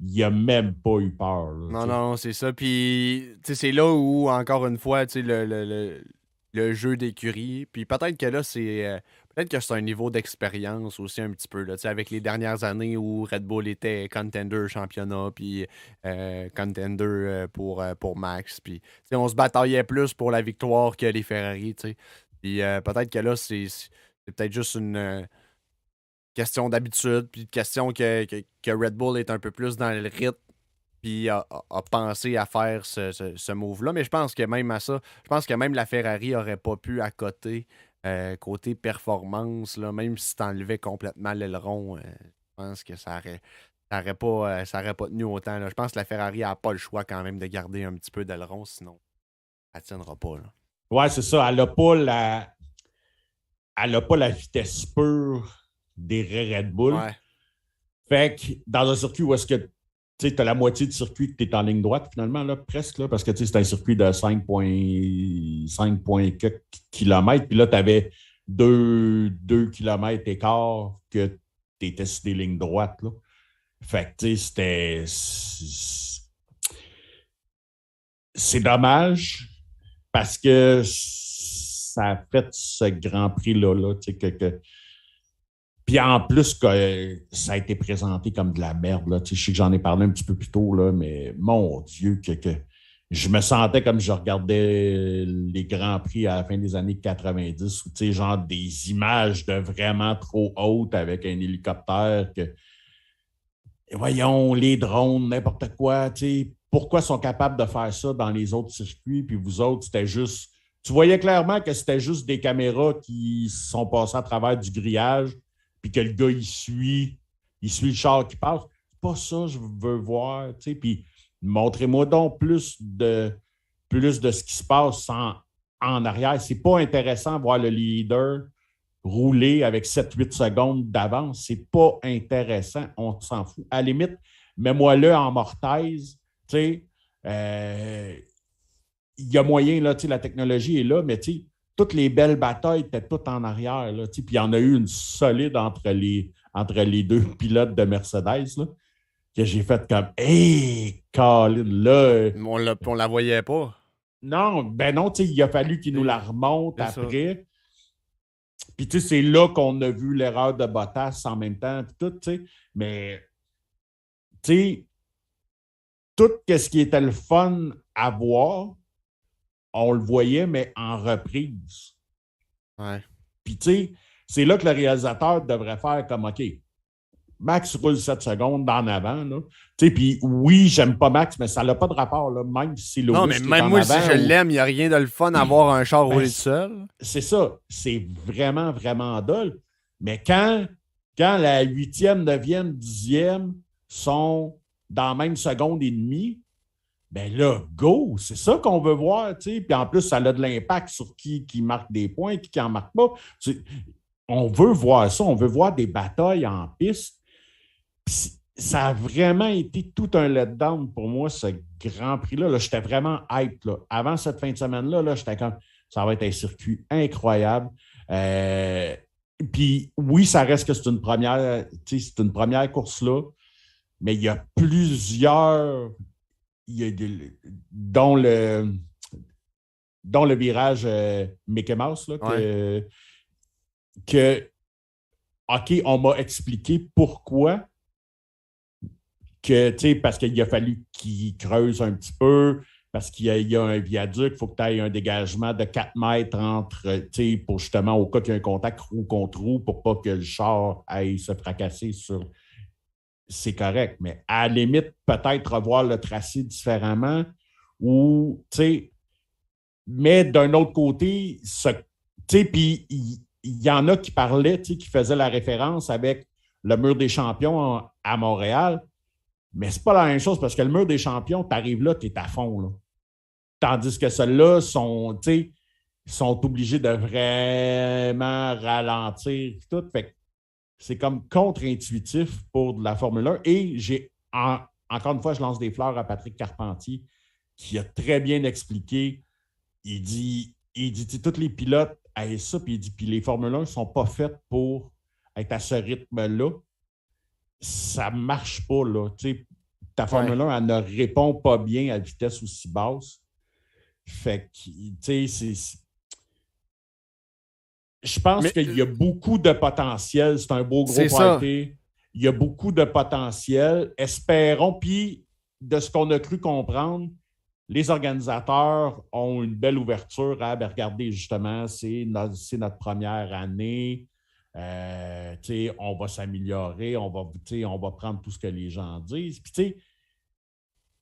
il a même pas eu peur. là, Non, non, c'est ça. Puis, c'est là où, encore une fois, le, le, le, le jeu d'écurie. Puis peut-être que là, c'est. euh, peut-être que c'est un niveau d'expérience aussi un petit peu, là. Avec les dernières années où Red Bull était contender championnat, puis euh, contender euh, pour, pour Max. Puis, on se bataillait plus pour la victoire que les Ferrari. Puis euh, peut-être que là, c'est peut-être juste une. Question d'habitude, puis question que, que, que Red Bull est un peu plus dans le rythme, puis a, pensé à faire ce, ce- move-là. Mais je pense que même à ça, je pense que même la Ferrari aurait pas pu à côté, euh, côté performance, là, même si tu enlevais complètement l'aileron, euh, je pense que ça aurait, ça aurait pas, euh, pas tenu autant. là. Je pense que la Ferrari n'a pas le choix quand même de garder un petit peu d'aileron, sinon elle tiendra pas. Là. Ouais, c'est ça. Elle n'a pas la. Elle a pas la vitesse pure des Red Bull. Ouais. Fait que dans un circuit où est-ce que tu as la moitié du circuit que tu es en ligne droite, finalement, là, presque, là, parce que c'est un circuit de 5,5 km. Puis là, tu avais 2, km écart que tu étais sur des lignes droites. Là. Fait que tu sais, c'était. C'est dommage parce que ça a fait ce Grand Prix-là, là, que- Puis en plus, que euh, ça a été présenté comme de la merde. Là. Tu Je sais que j'en ai parlé un petit peu plus tôt, mais mon Dieu, que, je me sentais comme je regardais les Grands Prix à la fin des années 90, où tu genre des images de vraiment trop hautes avec un hélicoptère que. Voyons, les drones, n'importe quoi, tu sais, pourquoi sont capables de faire ça dans les autres circuits, puis vous autres, c'était juste. Tu voyais clairement que c'était juste des caméras qui sont passées à travers du grillage, puis que le gars, il suit, il suit le char qui passe. C'est pas ça que je veux voir, tu sais, puis montrez-moi donc plus de, plus de ce qui se passe en, en arrière. C'est pas intéressant de voir le leader rouler avec 7-8 secondes d'avance. C'est pas intéressant. On s'en fout. À la limite, mets-moi là en mortaise. Tu sais, euh, il y a moyen, là, la technologie est là, mais toutes les belles batailles étaient toutes en arrière. Là, puis il y en a eu une solide entre les, entre les deux pilotes de Mercedes. Là, que j'ai fait comme Hey, Colin, là. On, l'a- on la voyait pas. Non, ben non, il a fallu qu'il nous la remonte après. Puis, tu sais, c'est là qu'on a vu l'erreur de Bottas en même temps, puis tout, tu sais. Mais, tu sais, tout ce qui était le fun à voir, on le voyait, mais en reprise. Ouais. Puis, tu sais, c'est là que le réalisateur devrait faire comme OK. Max roule 7 secondes en avant. Là. Tu sais, puis oui, j'aime pas Max, mais ça n'a pas de rapport, là, même si Lewis Non, mais même moi, si je l'aime, il n'y a rien de le fun à voir un char Ben, rouler seul. c'est ça. C'est vraiment, vraiment dole. Mais quand, quand la huitième, neuvième, dixième sont dans la même seconde et demie, ben là, go! C'est ça qu'on veut voir. Puis en plus, ça a de l'impact sur qui, qui marque des points, qui n'en marque pas. On veut voir ça. On veut voir des batailles en piste. Puis ça a vraiment été tout un letdown pour moi, ce Grand Prix-là. Là, J'étais vraiment hype. Là. Avant cette fin de semaine-là, là, j'étais comme ça va être un circuit incroyable. Euh, puis oui, ça reste que c'est une première, c'est une première course là, mais il y a plusieurs, y a des- dont le dont le virage euh, Mickey Mouse là, que- que, OK, on m'a expliqué pourquoi. Que, tu sais, parce qu'il a fallu qu'il creuse un petit peu, parce qu'il y, a un viaduc, il faut que tu aies un dégagement de 4 mètres entre, tu sais, pour justement, au cas qu'il y ait un contact roue contre roue, pour pas que le char aille se fracasser sur. C'est correct, mais à la limite, peut-être revoir le tracé différemment ou, tu sais, mais d'un autre côté, tu sais, puis il y, en a qui parlaient, tu sais, qui faisaient la référence avec le mur des champions à Montréal. Mais c'est pas la même chose parce que le mur des champions, tu arrives là, tu es à fond. Là. Tandis que ceux-là sont, sont obligés de vraiment ralentir. Tout. Fait c'est comme contre-intuitif pour de la Formule 1. Et j'ai, encore une fois, je lance des fleurs à Patrick Carpentier, qui a très bien expliqué. Il dit, il dit, tous les pilotes aient ça, puis il dit, puis les Formule 1 ne sont pas faites pour être à ce rythme-là ça marche pas, là. ta Formule 1, elle ne répond pas bien à vitesse aussi basse. Fait que, tu sais, c'est. Je pense qu'il y a beaucoup de potentiel. C'est un beau gros party. Il y a beaucoup de potentiel. Espérons. Puis, de ce qu'on a cru comprendre, les organisateurs ont une belle ouverture à ben, regarder justement, c'est notre, première année. Euh, on va s'améliorer, on va, on va prendre tout ce que les gens disent. Puis,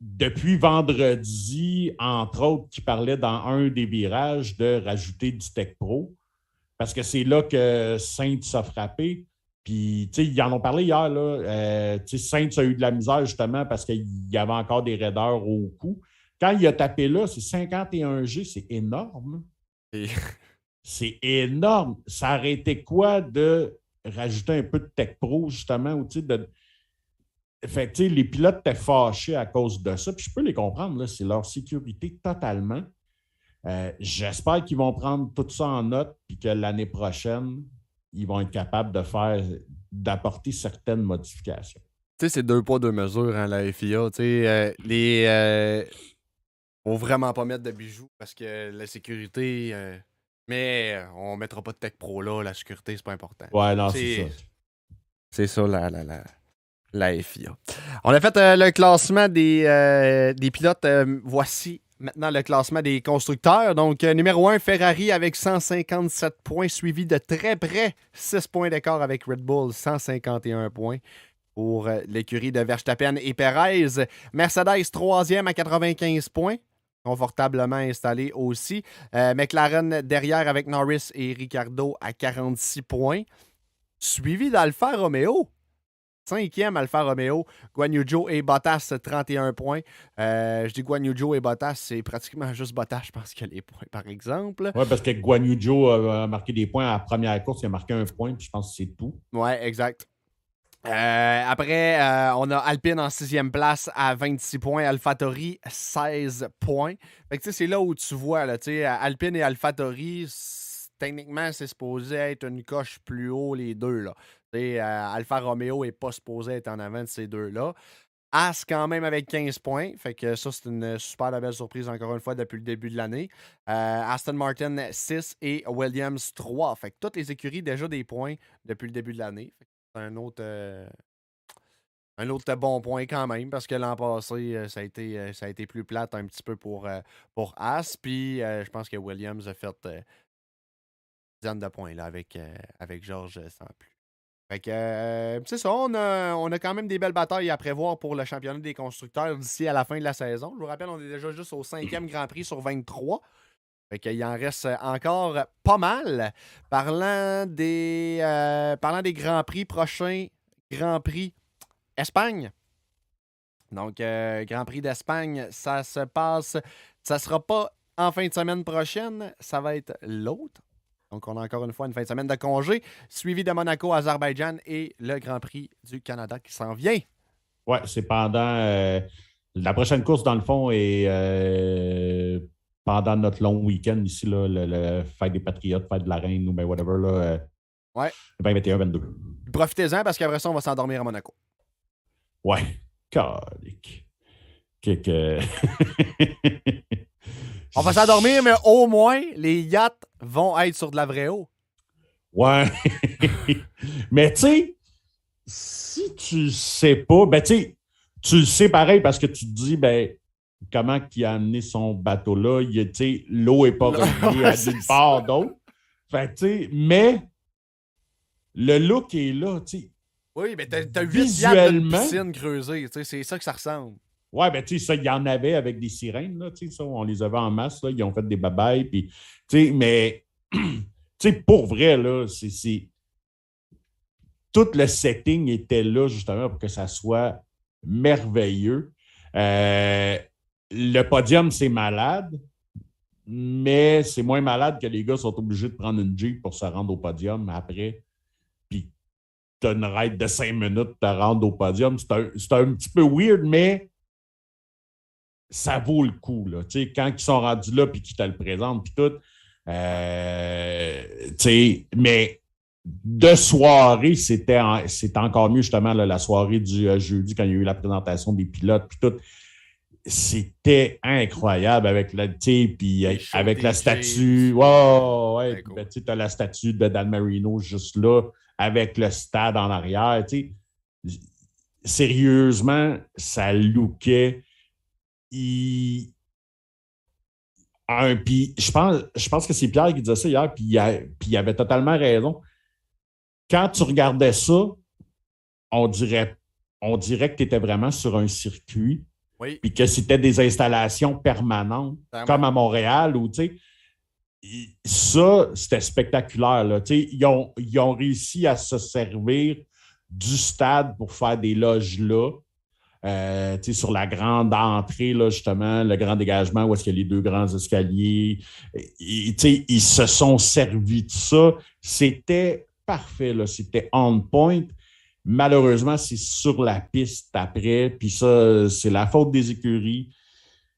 depuis vendredi, entre autres, qui parlait dans un des virages de rajouter du Tech Pro, parce que c'est là que Saints a frappé. Puis, ils en ont parlé hier. Là, euh, Saints a eu de la misère justement parce qu'il y avait encore des raideurs au cou. Quand il a tapé là, c'est 51G, c'est énorme. c'est énorme. Ça aurait été quoi de rajouter un peu de Tech Pro, justement, ou de. Fait les pilotes étaient fâchés à cause de ça. Puis je peux les comprendre, c'est leur sécurité totalement. Euh, j'espère qu'ils vont prendre tout ça en note, puis que l'année prochaine, ils vont être capables de faire, d'apporter certaines modifications. Tu sais, c'est deux poids, deux mesures, hein, la FIA. Tu sais, euh, les. Euh, faut vraiment pas mettre de bijoux parce que la sécurité. Mais euh, on mettra pas de Tech Pro là, la sécurité, c'est pas important. Ouais, non, c'est ça. C'est ça la, la, la, la, FIA. On a fait euh, le classement des, euh, des pilotes. voici maintenant le classement des constructeurs. Donc, numéro 1, Ferrari avec 157 points, suivi de très près 6 points d'écart avec Red Bull, 151 points pour l'écurie de Verstappen et Perez. Mercedes, troisième à 95 points confortablement installé aussi. Euh, McLaren derrière avec Norris et Ricardo à 46 points. Suivi d'Alfa Romeo. Cinquième Alfa Romeo, Guan et Bottas, 31 points. Euh, je dis Guan et Bottas, c'est pratiquement juste Bottas, je pense, qu'il a les points, par exemple. Oui, parce que Guan a marqué des points à la première course, il a marqué un point, puis je pense que c'est tout. Oui, exact. Euh, après, euh, on a Alpine en sixième place à 26 points, AlphaTauri 16 points. c'est là où tu vois, là, Alpine et AlphaTauri, techniquement, c'est supposé être une coche plus haut les deux. Là. Euh, Alfa Romeo n'est pas supposé être en avant de ces deux-là. As quand même avec 15 points. Fait que ça, c'est une super belle surprise encore une fois depuis le début de l'année. Aston Martin 6 et Williams 3. Fait que toutes les écuries déjà des points depuis le début de l'année un autre. Euh, un autre bon point quand même, parce que l'an passé, euh, ça a, été, euh, ça a été plus plate un petit peu pour, pour As. Puis je pense que Williams a fait une dizaine de points là, avec, avec Georges sans plus. Fait que c'est ça, on a, quand même des belles batailles à prévoir pour le championnat des constructeurs d'ici à la fin de la saison. Je vous rappelle, on est déjà juste au cinquième Grand Prix sur 23. Fait qu'il en reste encore pas mal. Parlant des, euh, des Grands Prix prochains, Grand Prix Espagne. Donc, euh, Grand Prix d'Espagne, ça se passe. Ça sera pas en fin de semaine prochaine, ça va être l'autre. Donc, on a encore une fois une fin de semaine de congé, suivi de Monaco, Azerbaïdjan et le Grand Prix du Canada qui s'en vient. Ouais, c'est pendant. Euh, la prochaine course, dans le fond, est pendant notre long week-end ici, là, le, fête des Patriotes, fête de la Reine ou ben whatever. Là, euh, ouais. 21-22. Profitez-en parce qu'après ça, on va s'endormir à Monaco. Ouais. Calique. Que... on va s'endormir, mais au moins, les yachts vont être sur de la vraie eau. Ouais. mais tu sais, si tu sais pas, ben tu sais, tu le sais pareil parce que tu te dis, ben, comment il a amené son bateau là, l'eau n'est pas revenue à nulle part d'autre. Fait tu sais, mais le look est là, tu sais. Oui, mais t'as, as 8 Visuellement, de piscine creusée, c'est ça que ça ressemble. Ouais, ben tu sais, ça, il y en avait avec des sirènes, là, tu sais, on les avait en masse, là, ils ont fait des babayes, puis, tu sais, mais, tu sais, pour vrai, là, c'est... Tout le setting était là, justement, pour que ça soit merveilleux. Euh, le podium, c'est malade, mais c'est moins malade que les gars sont obligés de prendre une Jeep pour se rendre au podium après. Puis tu as une ride de cinq minutes pour te rendre au podium. C'est un, petit peu weird, mais ça vaut le coup. Là. quand ils sont rendus là puis qu'ils te le présentent, puis tout. Euh, mais de soirée, c'était encore mieux justement la soirée du euh, jeudi quand il y a eu la présentation des pilotes puis tout c'était incroyable avec la, puis avec la statue. Wow, ouais, ben, tu as la statue de Dan Marino juste là, avec le stade en arrière. Sérieusement, ça lookait. Il... Un, puis je pense, je pense que c'est Pierre qui disait ça hier, puis il, avait totalement raison. Quand tu regardais ça, on dirait, on dirait que tu étais vraiment sur un circuit puis que c'était des installations permanentes, comme à Montréal, où, tu sais, ça, c'était spectaculaire. Là. Ils, ont, ils ont réussi à se servir du stade pour faire des loges là. Euh, sur la grande entrée, là, justement, le grand dégagement où est-ce qu'il y a les deux grands escaliers. ils se sont servis de ça. C'était parfait, c'était on point. Malheureusement, c'est sur la piste après. Puis ça, c'est la faute des écuries.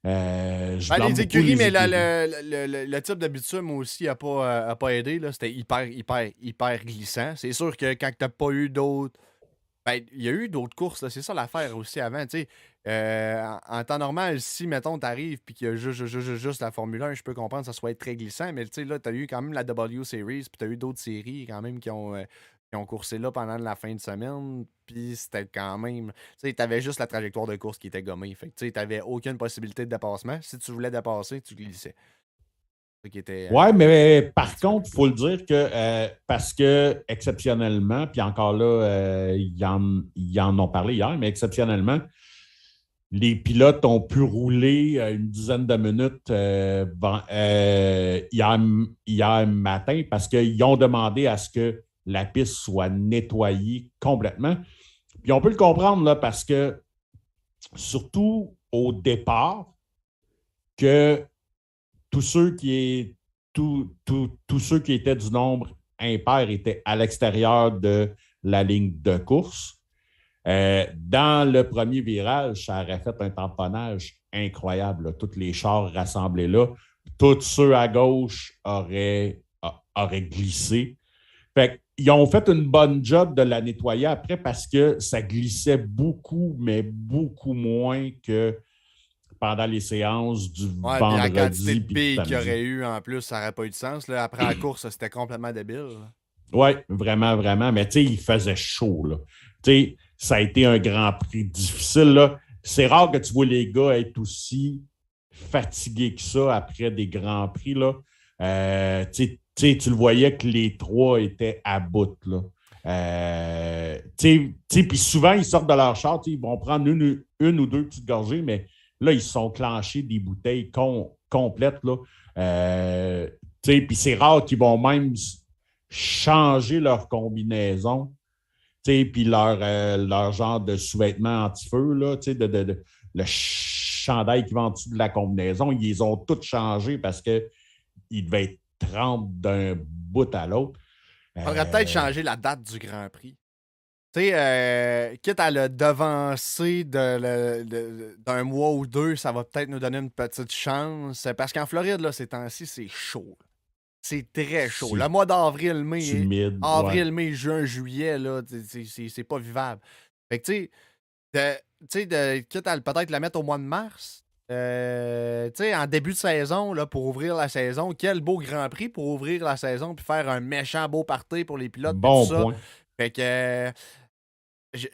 Euh, ben, les écuries, mais le, type de bitume aussi n'a pas, pas aidé. C'était hyper, hyper, hyper glissant. C'est sûr que quand tu n'as pas eu d'autres. Ben, il y a eu d'autres courses, c'est ça l'affaire aussi avant. Euh, en, temps normal, si, mettons, tu arrives et qu'il y a juste, la Formule 1, je peux comprendre que ça soit très glissant, mais là, tu as eu quand même la W Series, puis tu as eu d'autres séries quand même qui ont, euh, qui ont coursé là pendant la fin de semaine, puis c'était quand même. Tu sais, t'avais juste la trajectoire de course qui était gommée. Fait sais, t'avais aucune possibilité de dépassement. Si tu voulais dépasser, tu glissais. Était, euh, ouais, mais par contre, il faut le dire que euh, parce que exceptionnellement, puis encore là, euh, ils, en, en, ont parlé hier, mais exceptionnellement, les pilotes ont pu rouler une dizaine de minutes hier, hier, matin parce qu'ils ont demandé à ce que la piste soit nettoyée complètement. Puis on peut le comprendre là, parce que, surtout au départ, que tous ceux qui, étaient du nombre impair étaient à l'extérieur de la ligne de course. Euh, dans le premier virage, ça aurait fait un tamponnage incroyable. Tous les chars rassemblés là. Tous ceux à gauche auraient, auraient glissé. Fait ils ont fait une bonne job de la nettoyer après parce que ça glissait beaucoup, mais beaucoup moins que pendant les séances du ouais, vendredi. La quantité de billes qu'il y aurait eu en plus, ça n'aurait pas eu de sens. Là. Après la course, c'était complètement débile. Oui, vraiment, vraiment. Mais tu sais, il faisait chaud. Là. sais, ça a été un grand prix difficile. C'est rare que tu vois les gars être aussi fatigués que ça après des grands prix. Là. Euh, tu le voyais que les trois étaient à bout. Là. Euh, puis souvent, ils sortent de leur char, ils vont prendre une, une, ou deux petites gorgées, mais là, ils sont clenchés des bouteilles complètes. Là. Euh, puis c'est rare qu'ils vont même changer leur combinaison, puis leur, euh, leur genre de sous-vêtements anti-feu, de, de, de, le chandail qui va en dessous de la combinaison, ils les ont toutes changés parce qu'ils devaient être 30 d'un bout à l'autre. On aurait peut-être euh, changé la date du Grand Prix. Tu sais, euh, quitte à le devancer d'un mois ou deux, ça va peut-être nous donner une petite chance. Parce qu'en Floride, là, ces temps-ci, c'est chaud. C'est très chaud. Le mois d'avril, mai, avril, mai, juin, juillet, là, c'est pas vivable. Fait que, tu sais, quitte à peut-être la mettre au mois de mars, Euh, tu sais, en début de saison, là, pour ouvrir la saison, quel beau Grand Prix pour ouvrir la saison puis faire un méchant beau party pour les pilotes. Bon tout ça. point. Fait que. euh, je,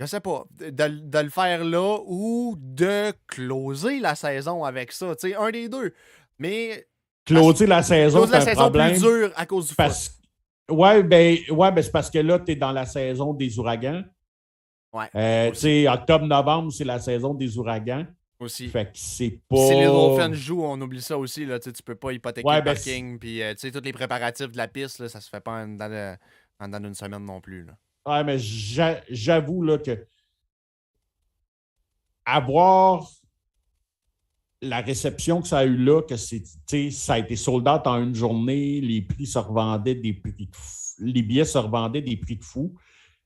je sais pas. De, de le faire là ou de closer la saison avec ça. Tu sais, un des deux. Mais. Closer la saison, c'est un saison problème. plus dure à cause du. Parce... Ouais, ben, ouais, ben c'est parce que là, tu es dans la saison des ouragans. Ouais. Euh, tu sais, octobre-novembre, c'est la saison des ouragans. Aussi. Fait que c'est pas. Si les Dolphins jouent, on oublie ça aussi. Là, tu peux pas hypothéquer Ouais, le ben, parking. Puis, euh, tu sais, tous les préparatifs de la piste, là, ça se fait pas en dans, le- en dans une semaine non plus. Là. Ouais, mais j'a- j'avoue là, que avoir la réception que ça a eu là, que c'est, ça a été sold out en une journée, les prix se revendaient des prix de fou- les billets se revendaient des prix de fou,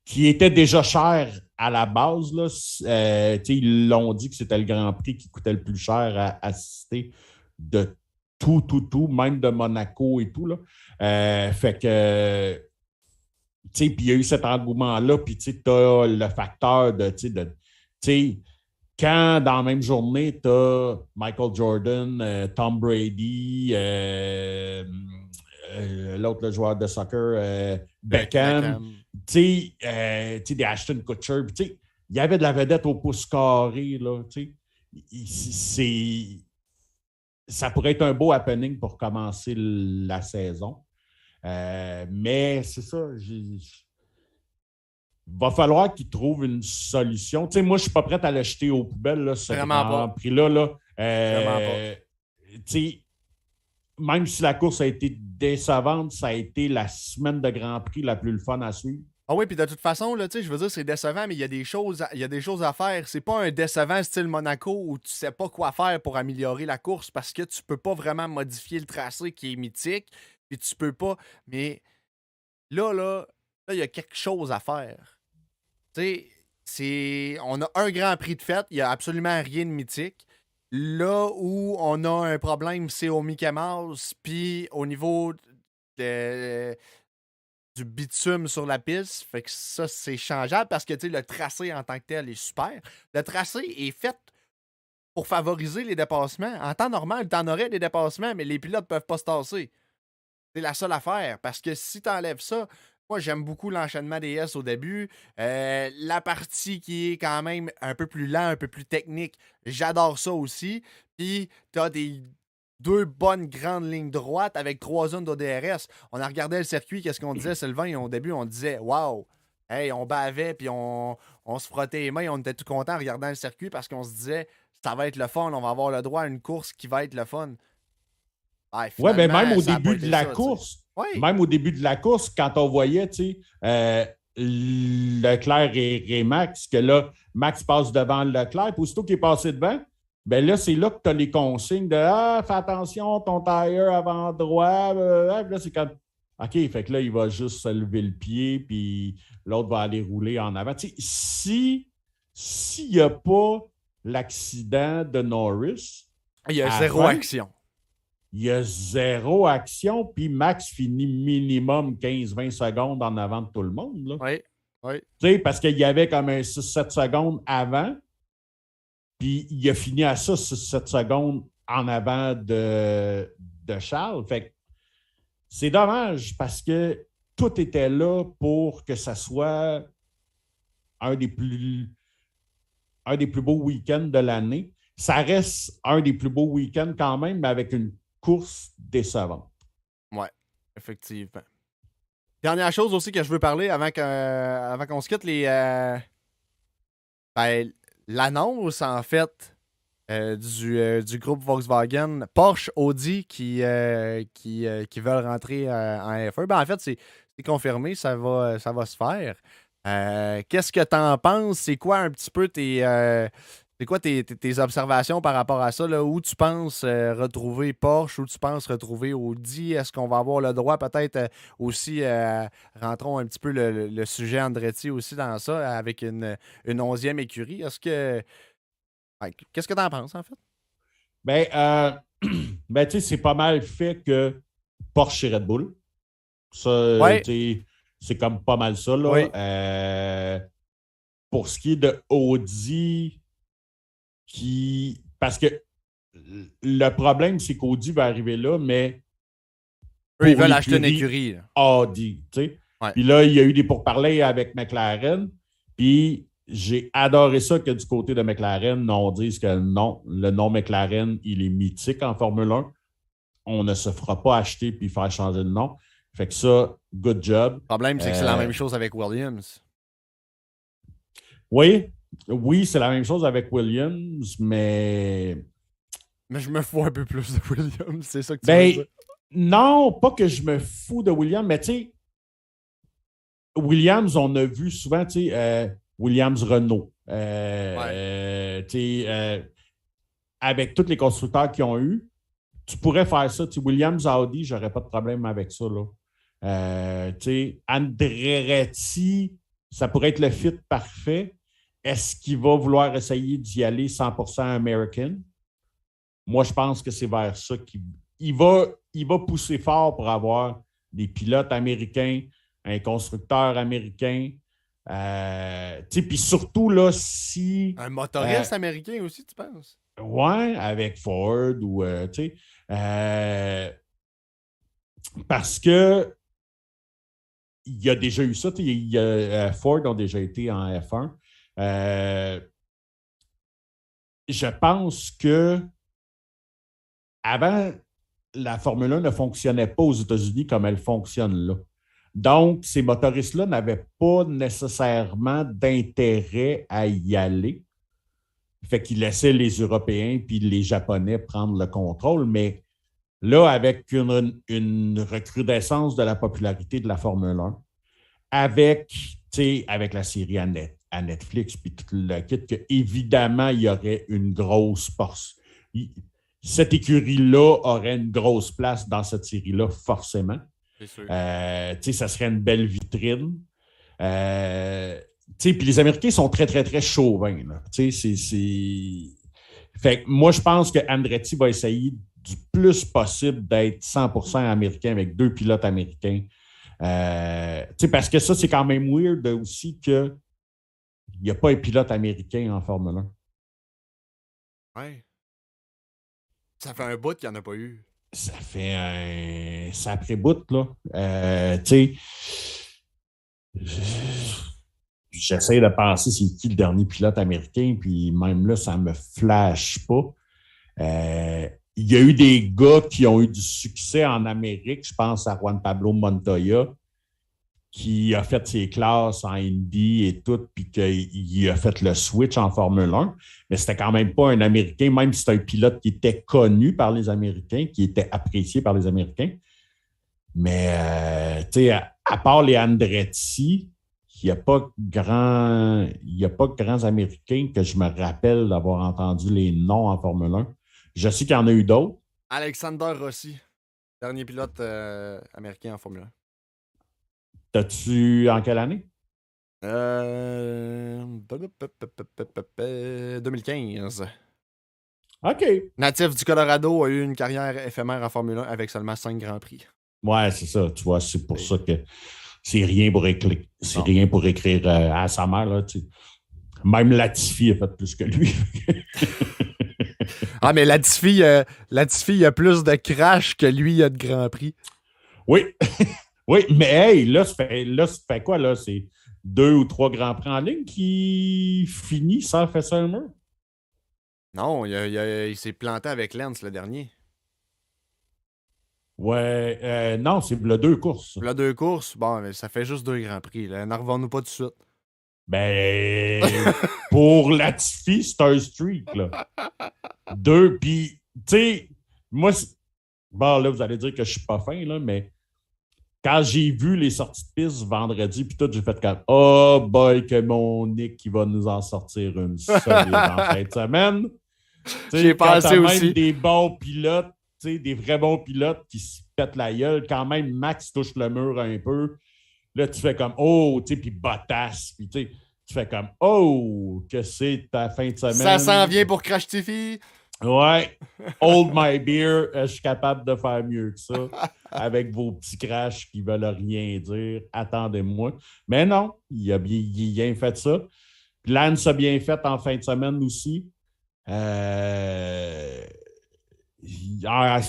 qui étaient déjà chers à la base. Là. Euh, ils l'ont dit que c'était le Grand Prix qui coûtait le plus cher à assister de tout, tout, tout, même de Monaco et tout. Là. Euh, fait que puis il y a eu cet engouement-là, puis tu as le facteur de, tu sais, de, tu sais, quand dans la même journée, tu as Michael Jordan, euh, Tom Brady, euh, euh, l'autre le joueur de soccer, Beckham, tu sais, des Ashton Kutcher, puis tu sais, il y avait de la vedette au pouce carré, là, tu sais. Il- C'est... Ça pourrait être un beau happening pour commencer la saison. Euh, mais c'est ça, j'ai- va falloir qu'ils trouvent une solution. Tu sais, moi, je suis pas prêt à le jeter aux poubelles, là, ce Vraiment grand pas. prix-là. Là. Euh, même si la course a été décevante, ça a été la semaine de Grand Prix la plus fun à suivre. Ah oui, puis de toute façon, là, je veux dire, c'est décevant, mais il y a des choses, à- il y a des choses à faire. C'est pas un décevant style Monaco où tu sais pas quoi faire pour améliorer la course parce que tu peux pas vraiment modifier le tracé qui est mythique, puis tu peux pas. Mais là, là, là, il y a quelque chose à faire. Tu sais, c'est, on a un Grand Prix de fête, il y a absolument rien de mythique. Là où on a un problème, c'est au Mickey Mouse, puis au niveau du bitume sur la piste. Fait que ça, c'est changeable parce que le tracé en tant que tel est super. Le tracé est fait pour favoriser les dépassements. En temps normal, tu en aurais des dépassements, mais les pilotes peuvent pas se tasser. C'est la seule affaire. Parce que si tu enlèves ça, moi, j'aime beaucoup l'enchaînement des S au début. Euh, la partie qui est quand même un peu plus lent, un peu plus technique, j'adore ça aussi. Puis, tu as des deux bonnes grandes lignes droites avec trois zones d'ODRS. On a regardé le circuit, qu'est-ce qu'on disait, Sylvain, au début, on disait Waouh! Hey, on bavait, puis on, on se frottait les mains, on était tout contents en regardant le circuit parce qu'on se disait ça va être le fun, on va avoir le droit à une course qui va être le fun. Ah, Ouais, ben finalement, même au début de la ça, course, Ouais. même au début de la course, quand on voyait, tu sais, euh, Leclerc et, et Max, que là, Max passe devant Leclerc, puis aussitôt qu'il est passé devant, ben là, c'est là que tu as les consignes de Ah, fais attention, ton tire avant droit. euh, puis là, c'est comme OK, fait que là, il va juste se lever le pied, puis l'autre va aller rouler en avant. Tu sais, si s'il n'y a pas l'accident de Norris, Il y a zéro fin, action. Il y a zéro action, puis Max finit minimum 15-20 secondes en avant de tout le monde. là. Oui. Oui. Tu sais, parce qu'il y avait comme un 6-7 secondes avant, puis il a fini à ça, 6-7 secondes en avant de, de Charles. Fait que c'est dommage parce que tout était là pour que ça soit un des plus, un des plus beaux week-ends de l'année. Ça reste un des plus beaux week-ends quand même, mais avec une course décevante. Effectivement. Dernière chose aussi que je veux parler avant que- euh, qu'on se quitte, les, euh, ben, l'annonce en fait euh, du, du groupe Volkswagen, Porsche, Audi qui, qui, qui veulent rentrer en F1. Ben, en fait, c'est confirmé, ça va, ça va se faire. Qu'est-ce que tu en penses? C'est quoi un petit peu tes, c'est quoi tes, observations par rapport à ça? Là? Où tu penses euh, retrouver Porsche? Où tu penses retrouver Audi? Est-ce qu'on va avoir le droit peut-être euh, aussi, euh, rentrons un petit peu le, sujet Andretti aussi dans ça, avec une, une onzième écurie. Est-ce que... Ouais, Qu'est-ce que tu en penses en fait? Ben, ben tu sais, c'est pas mal fait que Porsche et Red Bull. Ça, Ouais. c'est comme pas mal ça. Là. Oui. Pour ce qui est de Audi, qui parce que le problème, c'est qu'Audi va arriver là, mais. Eux, ils veulent acheter une écurie. Audi, tu sais. Ouais. Puis là, il y a eu des pourparlers avec McLaren. Puis j'ai adoré ça que du côté de McLaren, on dise que non, le nom McLaren, il est mythique en Formule 1. On ne se fera pas acheter puis faire changer de nom. Fait que ça, good job. Le problème, c'est que c'est la Euh, même chose avec Williams. Oui, oui, c'est la même chose avec Williams, mais Mais je me fous un peu plus de Williams, c'est ça que tu Ben, veux dire? non, pas que je me fous de Williams, mais tu sais, Williams, on a vu souvent, tu sais, euh, Williams Renault. euh, Ouais. euh, tu sais, avec tous les constructeurs qu'ils ont eu, tu pourrais faire ça. Tu sais, Williams Audi, j'aurais pas de problème avec ça. Là. Tu sais, Andretti, ça pourrait être le fit parfait. Est-ce qu'il va vouloir essayer d'y aller 100% American? Moi, je pense que c'est vers ça qu'il il va, il va pousser fort pour avoir des pilotes américains, un constructeur américain. Euh, Puis surtout, là, si. Un Euh, motoriste américain aussi, tu penses? Ouais, avec Ford ou. euh, tu sais. euh, parce que. Il y a déjà eu ça. il y a- euh, Ford ont déjà été en F1. Euh, je pense que avant, la Formule 1 ne fonctionnait pas aux États-Unis comme elle fonctionne là. Donc, ces motoristes-là n'avaient pas nécessairement d'intérêt à y aller. Fait qu'ils laissaient les Européens puis les Japonais prendre le contrôle. Mais là, avec une, recrudescence de la popularité de la Formule 1, avec, avec la série Net- à Netflix, puis tout le kit, que évidemment, il y aurait une grosse force. Il- Cette écurie-là aurait une grosse place dans cette série-là, forcément. C'est sûr. Euh, tu sais, ça serait une belle vitrine. Euh, tu sais, puis les Américains sont très, très, très chauvins. là. Tu sais, c'est- c'est. Fait que moi, je pense que Andretti va essayer du plus possible d'être 100% américain avec deux pilotes américains. Euh, tu sais, parce que ça, c'est quand même weird aussi que n'y a pas un pilote américain en Formule 1. Ouais. Ça fait un bout qu'il n'y en a pas eu. ça fait un sacré bout, là. Euh, tu sais, j'essaie de penser c'est qui le dernier pilote américain, puis même là, ça me flash pas. Euh, il y a eu des gars qui ont eu du succès en Amérique. Je pense à Juan Pablo Montoya, qui a fait ses classes en Indy et tout, puis qu'il a fait le switch en Formule 1. Mais c'était quand même pas un Américain, même si c'est un pilote qui était connu par les Américains, qui était apprécié par les Américains. Mais, euh, tu sais, à, part les Andretti, il n'y a pas grand, a pas grands Américains que je me rappelle d'avoir entendu les noms en Formule 1. Je sais qu'il y en a eu d'autres. Alexander Rossi, dernier pilote euh, américain en Formule 1. T'as-tu en quelle année? Euh... 2015. OK. Natif du Colorado a eu une carrière éphémère en Formule 1 avec seulement 5 Grands Prix. Ouais, c'est ça. Tu vois, c'est pour ça que c'est rien pour écrire, c'est rien pour écrire euh, à sa mère. Là, tu sais. Même Latifi a fait plus que lui. Ah, mais Latifi, euh, Latifi, il a plus de crash que lui, il a de Grands Prix. oui. Oui, mais hey, là, ça fait, là, ça fait quoi? là? C'est deux ou trois grands prix en ligne qui finit sans faire ça mur? Non, il, s'est planté avec Lens le dernier. Ouais, euh, non, c'est le deux courses. Là, deux courses, bon, mais ça fait juste deux Grands Prix. Là. N'en revenons pas tout de suite. Ben, pour Latifi, c'est un streak, là. Deux, puis, tu sais, moi, bon, là, vous allez dire que je suis pas fin, là, mais quand j'ai vu les sorties de piste vendredi, puis tout, j'ai fait comme, oh boy, que mon Nick, qui va nous en sortir une solide en fin de semaine. J'ai pensé même aussi. des bons pilotes, tu sais, des vrais bons pilotes qui se pètent la gueule, quand même Max touche le mur un peu. Là, tu fais comme Oh, tu sais, puis Bottas, puis tu sais, tu fais comme Oh, que c'est ta fin de semaine. Ça s'en vient pour Crash TV. Ouais. Hold my beer, euh, je suis capable de faire mieux que ça. Avec vos petits crashs qui veulent rien dire. Attendez-moi. Mais non, il a bien, il a bien fait ça. Lance a bien fait en fin de semaine aussi. Euh, ah,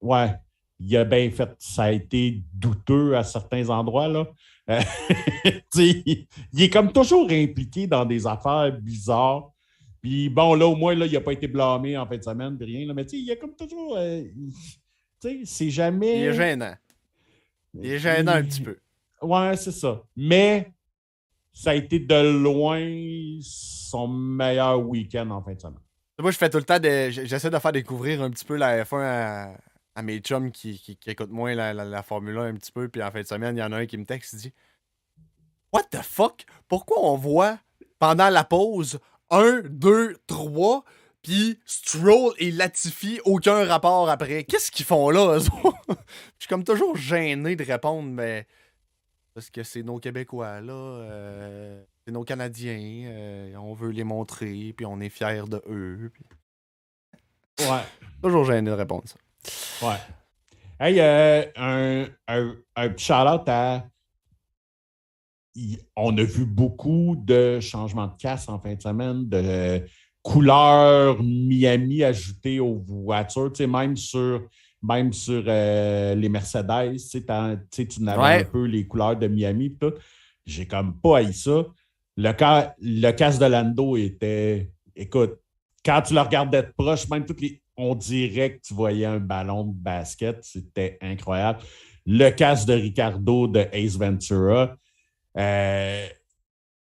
ouais, il a bien fait. Ça a été douteux à certains endroits. Là. Il est comme toujours impliqué dans des affaires bizarres. Puis bon, là, au moins, là, il n'a pas été blâmé en fin de semaine, puis rien. Là, mais il y a comme toujours. Euh, sais, c'est jamais. Il est gênant. Il est gênant un petit peu. Ouais, c'est ça. Mais ça a été de loin son meilleur week-end en fin de semaine. Moi, je fais tout le temps de. J'essaie de faire découvrir un petit peu la F1 à, mes chums qui, qui, écoutent moins la, la, Formule 1 un petit peu. Puis en fin de semaine, il y en a un qui me texte, il dit What the fuck? Pourquoi on voit pendant la pause 1, 2, 3, puis Stroll et Latifi, aucun rapport après. Qu'est-ce qu'ils font là, Je suis comme toujours gêné de répondre, mais. Parce que c'est nos Québécois, là. Euh, c'est nos Canadiens. Euh, on veut les montrer, puis on est fiers de eux. Ouais. toujours gêné de répondre ça. Ouais. Hey, euh, un, un, un, shout-out à. On a vu beaucoup de changements de casse en fin de semaine, de couleurs Miami ajoutées aux voitures, tu sais, même sur, même sur euh, les Mercedes, tu sais, tu n'avais un peu les couleurs de Miami. tout. J'ai comme pas haï ça. Le, cas, le casque de Lando était. Écoute, quand tu le regardais de proche, même toutes les, on dirait que tu voyais un ballon de basket. C'était incroyable. Le casque de Ricardo de Ace Ventura, euh,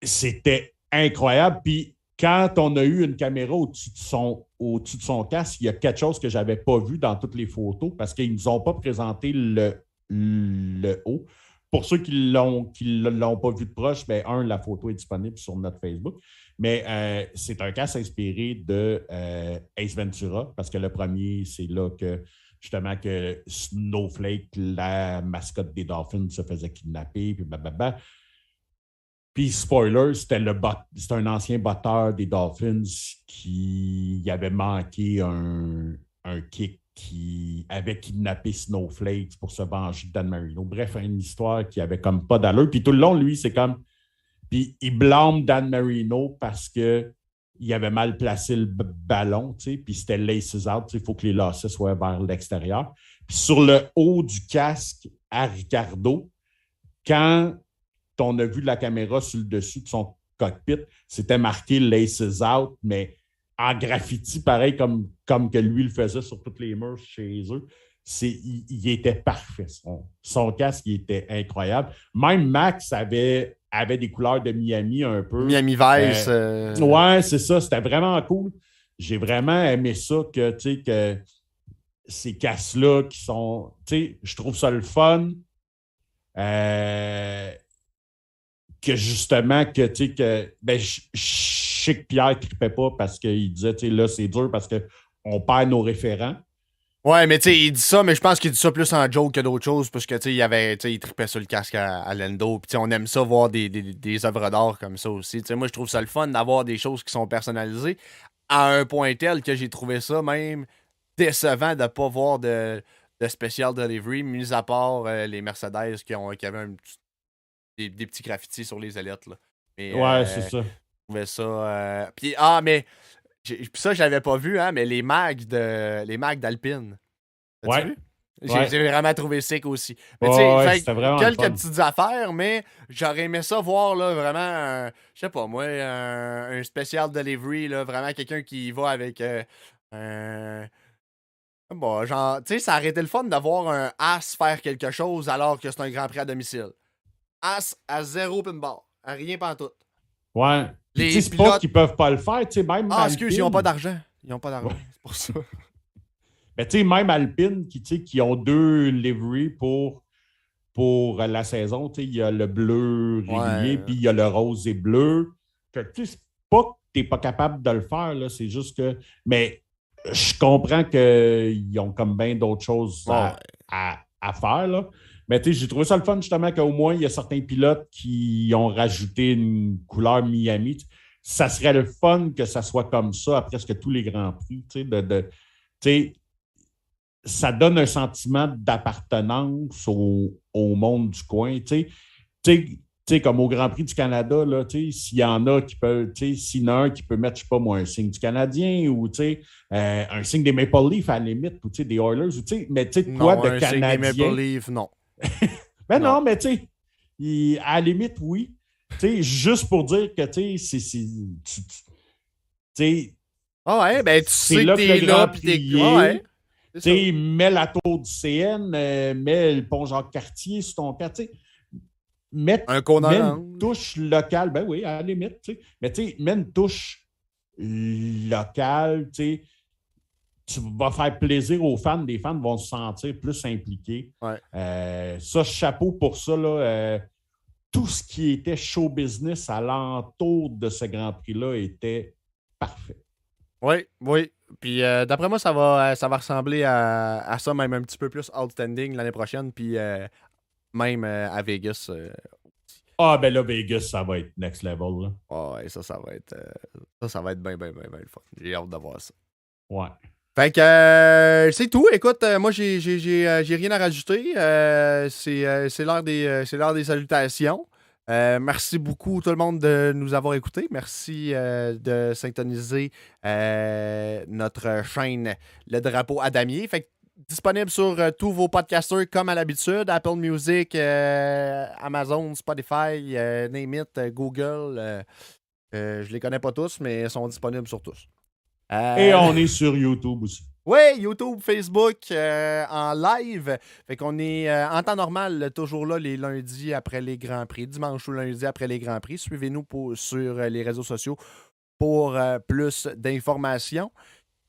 c'était incroyable. Puis quand on a eu une caméra au-dessus de son, au de son casque, il y a quelque chose que je n'avais pas vu dans toutes les photos parce qu'ils ne nous ont pas présenté le, le haut. Pour ceux qui ne l'ont pas vu de proche, bien, un, la photo est disponible sur notre Facebook. Mais euh, c'est un casque inspiré de euh, Ace Ventura parce que le premier, c'est là que justement que Snowflake, la mascotte des Dolphins, se faisait kidnapper, puis blablabla. Puis, spoiler, c'était le c'était un ancien batteur des Dolphins qui avait manqué un, un kick qui avait kidnappé Snowflake pour se venger de Dan Marino. Bref, une histoire qui avait comme pas d'allure. Puis tout le long, lui, c'est comme. Puis il blâme Dan Marino parce que il avait mal placé le ballon, tu sais, puis c'était laces out, il faut que les lacets soient vers l'extérieur. Puis sur le haut du casque à Ricardo, quand on a vu la caméra sur le dessus de son cockpit, c'était marqué Laces Out, mais en graffiti, pareil comme, comme que lui le faisait sur toutes les murs chez eux. Il, il, était parfait. Son, casque il était incroyable. Même Max avait, avait des couleurs de Miami un peu. Miami Vice. Euh, euh, ouais, c'est ça. C'était vraiment cool. J'ai vraiment aimé ça que, que ces casques-là qui sont. Je trouve ça le fun. Euh, que justement, que, tu sais, que, ben, je sais que Pierre ne pas parce qu'il disait, tu sais, là, c'est dur parce qu'on perd nos référents. Ouais, mais tu sais, il dit ça, mais je pense qu'il dit ça plus en joke que d'autres choses parce que, tu sais, il, avait, il tripait sur le casque à, Lendo. Puis, on aime ça voir des, des, œuvres d'art comme ça aussi. Tu sais, moi, je trouve ça le fun d'avoir des choses qui sont personnalisées à un point tel que j'ai trouvé ça même décevant de pas voir de, de special delivery, mis à part euh, les Mercedes qui, ont, qui avaient un petit des, petits graffitis sur les ailettes. Là. Mais, ouais, c'est ça. Je trouvais ça. Euh, puis, ah, mais. Puis ça, je l'avais pas vu, hein, mais les mags de les mags d'Alpine. Ouais. Vu? J'ai vraiment trouvé sick aussi. Mais ouais, vraiment quelques petites affaires, mais j'aurais aimé ça voir là, vraiment, je sais pas moi, un, un, spécial delivery, là, vraiment quelqu'un qui va avec euh, un. Bon, genre, tu sais, ça aurait été le fun d'avoir un As faire quelque chose alors que c'est un Grand Prix à domicile. As à zéro pinball. À rien tout. Ouais. Les pilotes qui peuvent pas le faire, tu sais, même. Ah, excuse, ils n'ont pas d'argent. Ils n'ont pas d'argent. C'est pour ça. Mais tu sais, même Alpine, qui, qui ont deux liveries pour, pour la saison, tu sais, il y a le bleu régulier, puis il y a le rose et bleu. Fait tu sais, c'est pas que tu n'es pas capable de le faire, là, c'est juste que. Mais je comprends qu'ils ont comme bien d'autres choses à, à, à, faire, là. Mais j'ai trouvé ça le fun justement qu'au moins, il y a certains pilotes qui ont rajouté une couleur Miami. Ça serait le fun que ça soit comme ça à presque tous les grands prix. Tu sais, de, ça donne un sentiment d'appartenance au, au, monde du coin. Tu sais, tu sais, comme au Grand Prix du Canada, s'il y en a qui peuvent, tu sais, s'il y en a un qui peut mettre, je sais pas moi, un signe du Canadien ou, tu sais, euh, un signe des Maple Leafs à la limite, ou, tu sais, des Oilers, ou, tu sais, mais, tu sais, toi, Non, de un signe des Canadien. Maple Leafs, non. Ben non, Non. mais tu sais, à la limite, oui. Tu sais, juste pour dire que, tu sais, Ah ouais, ben tu sais là que t'es là, pis t'es. Ah ouais. tu sais, mets la tour du CN, euh, mets le pont Jacques-Cartier sur ton cas, Un orange. une touche locale, ben oui, à la limite, tu sais. Mais tu sais, mets une touche locale, tu sais. Tu vas faire plaisir aux fans, les fans vont se sentir plus impliqués. Ouais. Euh, ça, chapeau pour ça, là. euh, tout ce qui était show business alentour de ce Grand Prix-là était parfait. Oui, oui. Puis euh, d'après moi, ça va, ça va ressembler à, à ça, même un petit peu plus outstanding l'année prochaine. Puis euh, même euh, à Vegas. euh, Ah, ben là, Vegas, ça va être next level, là. ah ouais, ça, ça va être. euh, ça, ça va être bien, bien, bien, bien le fun. J'ai hâte de voir ça. Ouais. Fait que euh, c'est tout. Écoute, euh, moi j'ai j'ai- j'ai, euh, j'ai rien à rajouter. C'est c'est l'heure des c'est l'heure des salutations. Merci beaucoup tout le monde de nous avoir écoutés. Merci de syntoniser notre chaîne Le Drapeau à Damier. Fait que disponible sur euh, tous vos podcasters comme à l'habitude. Apple Music, euh, Amazon, Spotify, euh, name it, euh, Google. je les connais pas tous, mais ils sont disponibles sur tous. Et on est sur YouTube aussi. oui, YouTube, Facebook, en live. Fait qu'on est en temps normal, toujours là les lundis après les Grands Prix, dimanche ou lundi après les Grands Prix. Suivez-nous sur les réseaux sociaux pour plus d'informations.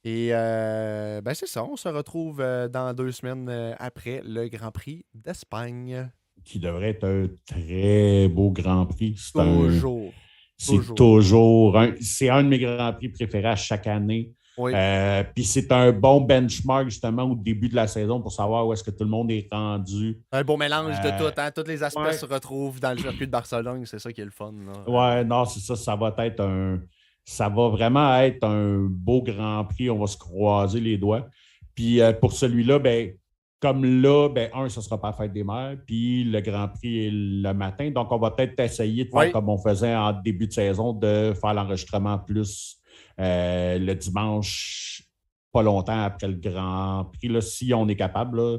Et euh, ben c'est ça, on se retrouve euh, dans deux semaines euh, après le Grand Prix d'Espagne. Qui devrait être un très beau Grand Prix. C'est un- Toujours. C'est toujours. toujours un, c'est un de mes Grands Prix préférés à chaque année. Oui. Euh, Puis c'est un bon benchmark justement au début de la saison pour savoir où est-ce que tout le monde est rendu. Un beau mélange de tout. Hein? Tous les aspects ouais. se retrouvent dans le circuit de Barcelone. C'est ça qui est le fun. là. Ouais, non, c'est ça, ça va être un. Ça va vraiment être un beau Grand Prix. On va se croiser les doigts. Puis euh, pour celui-là, ben, comme là, ben, un, ce ne sera pas la fête des mères, puis le Grand Prix est le matin. Donc, on va peut-être essayer de faire Oui. comme on faisait en début de saison, de faire l'enregistrement plus euh, le dimanche, pas longtemps après le Grand Prix. Là, si on est capable, là,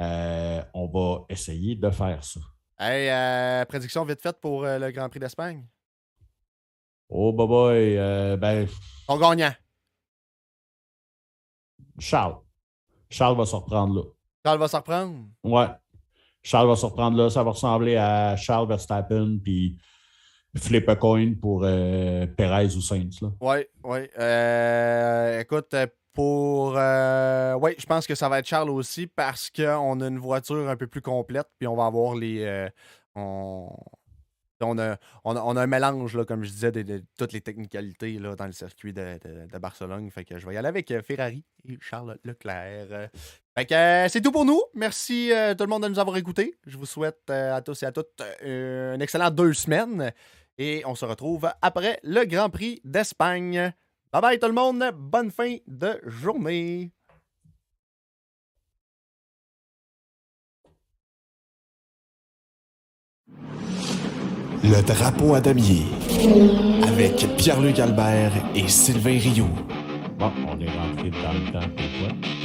euh, on va essayer de faire ça. Hey, prédiction vite faite pour le Grand Prix d'Espagne? Oh, bye bye. euh, ben, Ton gagnant. Charles. Charles va se reprendre là. Charles va se reprendre? Ouais. Charles va se reprendre là. Ça va ressembler à Charles Verstappen puis flip a coin pour euh, Perez ou Sainz. Là. Oui, oui. Euh, écoute, pour. euh, oui, je pense que ça va être Charles aussi parce qu'on a une voiture un peu plus complète, puis on va avoir les. on, on, a, on, a, on a un mélange, là, comme je disais, de, toutes les technicalités là, dans le circuit de, de- Barcelone. Fait que je vais y aller avec euh, Ferrari et Charles Leclerc. Euh, c'est tout pour nous. Merci euh, tout le monde de nous avoir écoutés. Je vous souhaite à tous et à toutes euh, un excellent deux semaines. Et on se retrouve après le Grand Prix d'Espagne. Bye bye tout le monde. Bonne fin de journée. Le drapeau à damier avec Pierre-Luc Albert et Sylvain Rioux. Bon, on est rentré dans le temps pour toi.